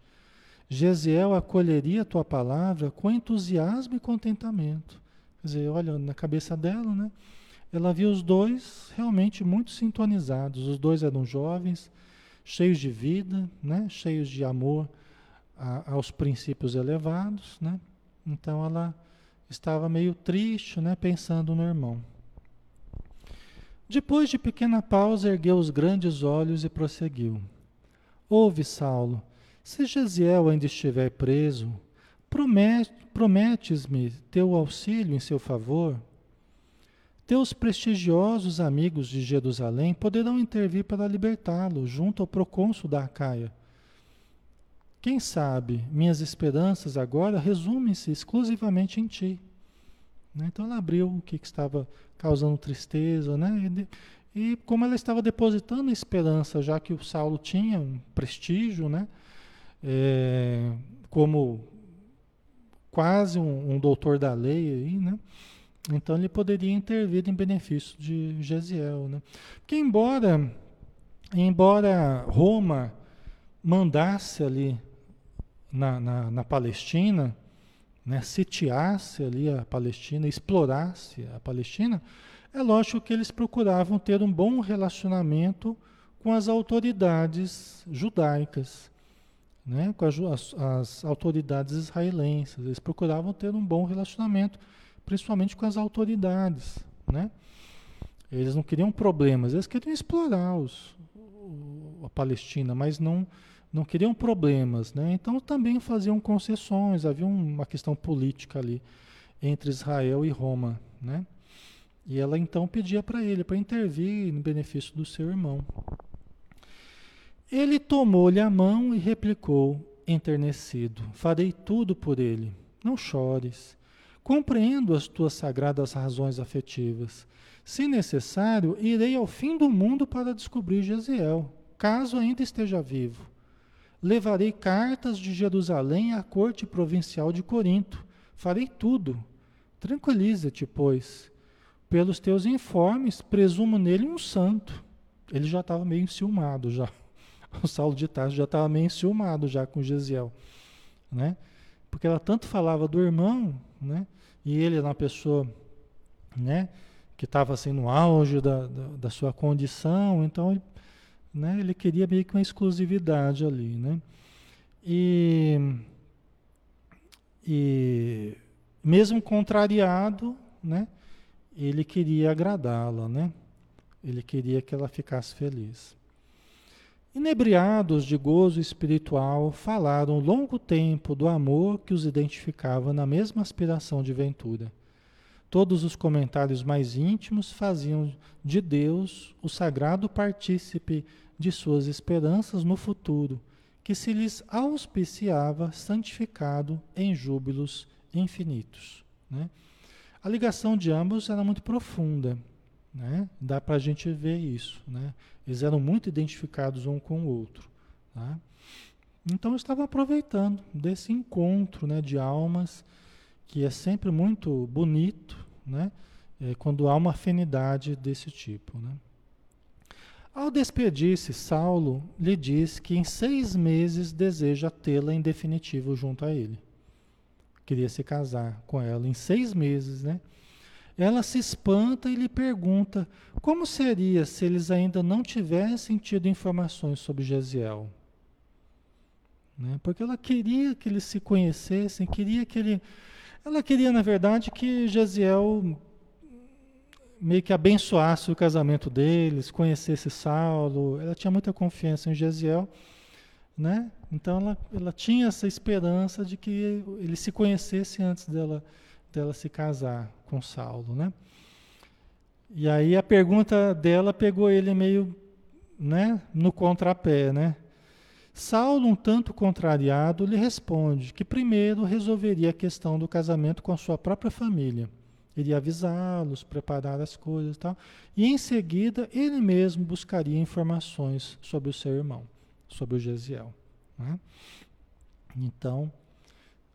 Speaker 1: Gesiel acolheria a tua palavra com entusiasmo e contentamento. Quer dizer, olha, na cabeça dela, né? Ela viu os dois realmente muito sintonizados. Os dois eram jovens, cheios de vida, né? cheios de amor a, aos princípios elevados. Né? Então ela estava meio triste, né? pensando no irmão. Depois de pequena pausa, ergueu os grandes olhos e prosseguiu. Ouve, Saulo, se Gesiel ainda estiver preso, prometes-me teu auxílio em seu favor? Teus prestigiosos amigos de Jerusalém poderão intervir para libertá-lo junto ao procônsul da Acaia. Quem sabe minhas esperanças agora resumem-se exclusivamente em ti. Né? Então ela abriu o que, estava causando tristeza, né? E, e, como ela estava depositando esperança, já que o Saulo tinha um prestígio, né? É, como quase um, um, doutor da lei aí, né? Então ele poderia intervir em benefício de Gesiel, né? Porque embora, embora Roma mandasse ali na, na, na Palestina, né, sitiasse ali a Palestina, explorasse a Palestina, é lógico que eles procuravam ter um bom relacionamento com as autoridades judaicas né, com as, as, autoridades israelenses. Eles procuravam ter um bom relacionamento, principalmente com as autoridades. Né? Eles não queriam problemas, eles queriam explorar os, a Palestina, mas não, não queriam problemas. Né? Então também faziam concessões, havia uma questão política ali entre Israel e Roma. Né? E ela então pedia para ele para intervir em benefício do seu irmão. Ele tomou-lhe a mão e replicou, enternecido: Farei tudo por ele. Não chores. Compreendo as tuas sagradas razões afetivas. Se necessário, irei ao fim do mundo para descobrir Jezeel, caso ainda esteja vivo. Levarei cartas de Jerusalém à corte provincial de Corinto. Farei tudo. Tranquiliza-te, pois. Pelos teus informes, presumo nele um santo. Ele já estava meio enciumado já. o Saulo de Tarso já estava meio enciumado já com Gesiel, né? Porque ela tanto falava do irmão, né? E ele era uma pessoa, né? Que estava assim no auge da, da, da, sua condição, então ele, né? ele queria meio que uma exclusividade ali, né? E, e mesmo contrariado, né? Ele queria agradá-la, né? Ele queria que ela ficasse feliz. Inebriados de gozo espiritual, falaram longo tempo do amor que os identificava na mesma aspiração de ventura. Todos os comentários mais íntimos faziam de Deus o sagrado partícipe de suas esperanças no futuro, que se lhes auspiciava santificado em júbilos infinitos. Né? A ligação de ambos era muito profunda, né? Dá para a gente ver isso. Né? Eles eram muito identificados um com o outro. Tá? Então eu estava aproveitando desse encontro né, de almas, que é sempre muito bonito, né? É, quando há uma afinidade desse tipo. Né? Ao despedir-se, Saulo lhe diz que em seis meses deseja tê-la em definitivo junto a ele. Queria se casar com ela em seis meses, né? Ela se espanta e lhe pergunta como seria se eles ainda não tivessem tido informações sobre Gesiel. né? Porque ela queria que eles se conhecessem, queria que ele. Ela queria, na verdade, que Gesiel meio que abençoasse o casamento deles, conhecesse Saulo. Ela tinha muita confiança em Gesiel, né? Então ela, ela tinha essa esperança de que ele se conhecesse antes dela, dela se casar com Saulo, né? E aí a pergunta dela pegou ele meio, né, no contrapé, né? Saulo, um tanto contrariado, lhe responde que primeiro resolveria a questão do casamento com a sua própria família. Iria avisá-los, preparar as coisas e tal. E em seguida, ele mesmo buscaria informações sobre o seu irmão, sobre o Gesiel. Né? Então,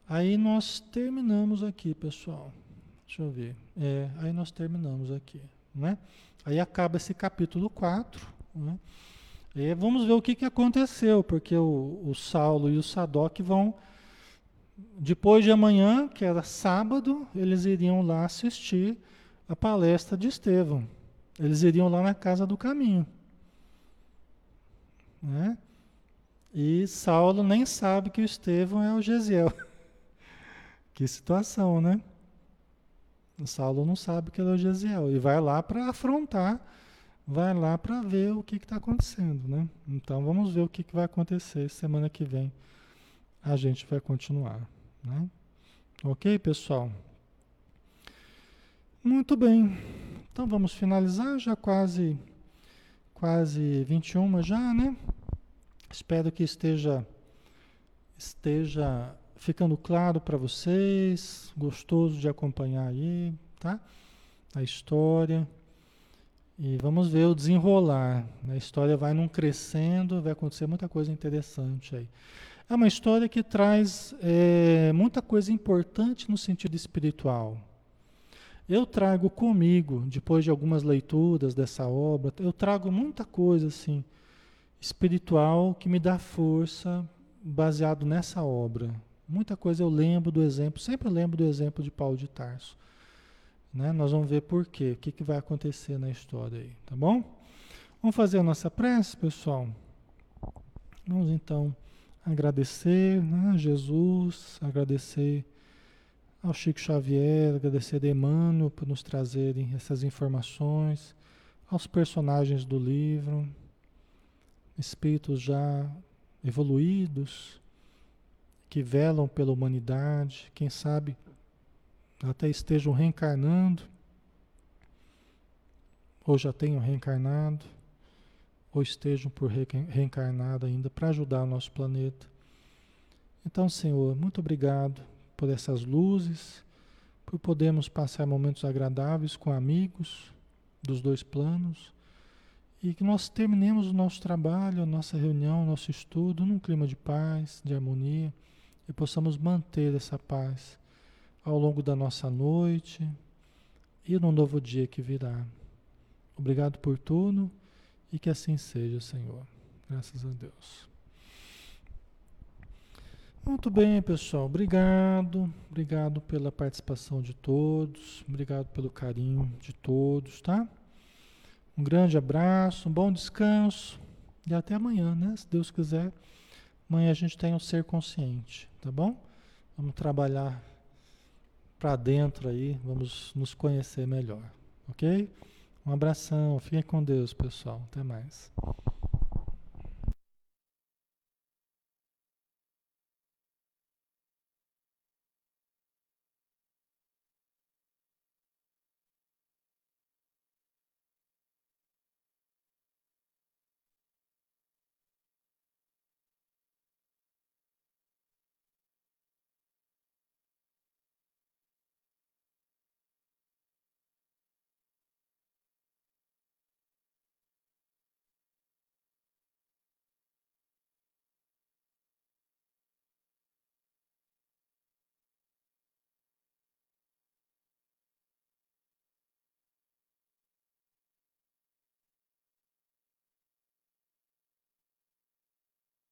Speaker 1: aí nós terminamos aqui, pessoal. Deixa eu ver. É, aí nós terminamos aqui. Né? Aí acaba esse capítulo 4. Né? E vamos ver o que, que aconteceu, porque o, o Saulo e o Sadoc vão. Depois de amanhã, que era sábado, eles iriam lá assistir a palestra de Estevão. Eles iriam lá na casa do caminho. Né? E Saulo nem sabe que o Estevão é o Gesiel. que situação, né? Saulo não sabe que ele é o Gesiel. E vai lá para afrontar vai lá para ver o que está acontecendo, né? Então vamos ver o que, que vai acontecer semana que vem. A gente vai continuar, né? Ok, pessoal? Muito bem. Então vamos finalizar, já quase quase 21 já, né? Espero que esteja esteja ficando claro para vocês, gostoso de acompanhar aí, tá? A história. E vamos ver o desenrolar. A história vai num crescendo, vai acontecer muita coisa interessante aí. É uma história que traz é, muita coisa importante no sentido espiritual. Eu trago comigo, depois de algumas leituras dessa obra, eu trago muita coisa assim espiritual que me dá força baseado nessa obra. Muita coisa eu lembro do exemplo, sempre lembro do exemplo de Paulo de Tarso. Né? Nós vamos ver por quê, o que, que vai acontecer na história aí, tá bom? Vamos fazer a nossa prece, pessoal? Vamos então agradecer né, a Jesus, agradecer ao Chico Xavier, agradecer a Emmanuel por nos trazerem essas informações, aos personagens do livro, espíritos já evoluídos, que velam pela humanidade, quem sabe até estejam reencarnando, ou já tenham reencarnado, ou estejam por reencarnar ainda para ajudar o nosso planeta. Então, Senhor, muito obrigado por essas luzes, por podermos passar momentos agradáveis com amigos dos dois planos e que nós terminemos o nosso trabalho, a nossa reunião, o nosso estudo num clima de paz, de harmonia e possamos manter essa paz ao longo da nossa noite e no novo dia que virá. Obrigado por tudo e que assim seja, Senhor. Graças a Deus. Muito bem, pessoal. Obrigado. Obrigado pela participação de todos. Obrigado pelo carinho de todos, tá? Um grande abraço, um bom descanso e até amanhã, né? Se Deus quiser. Amanhã a gente tem um ser consciente, tá bom? Vamos trabalhar para dentro aí, vamos nos conhecer melhor, ok? Um abração, fiquem com Deus, pessoal. Até mais.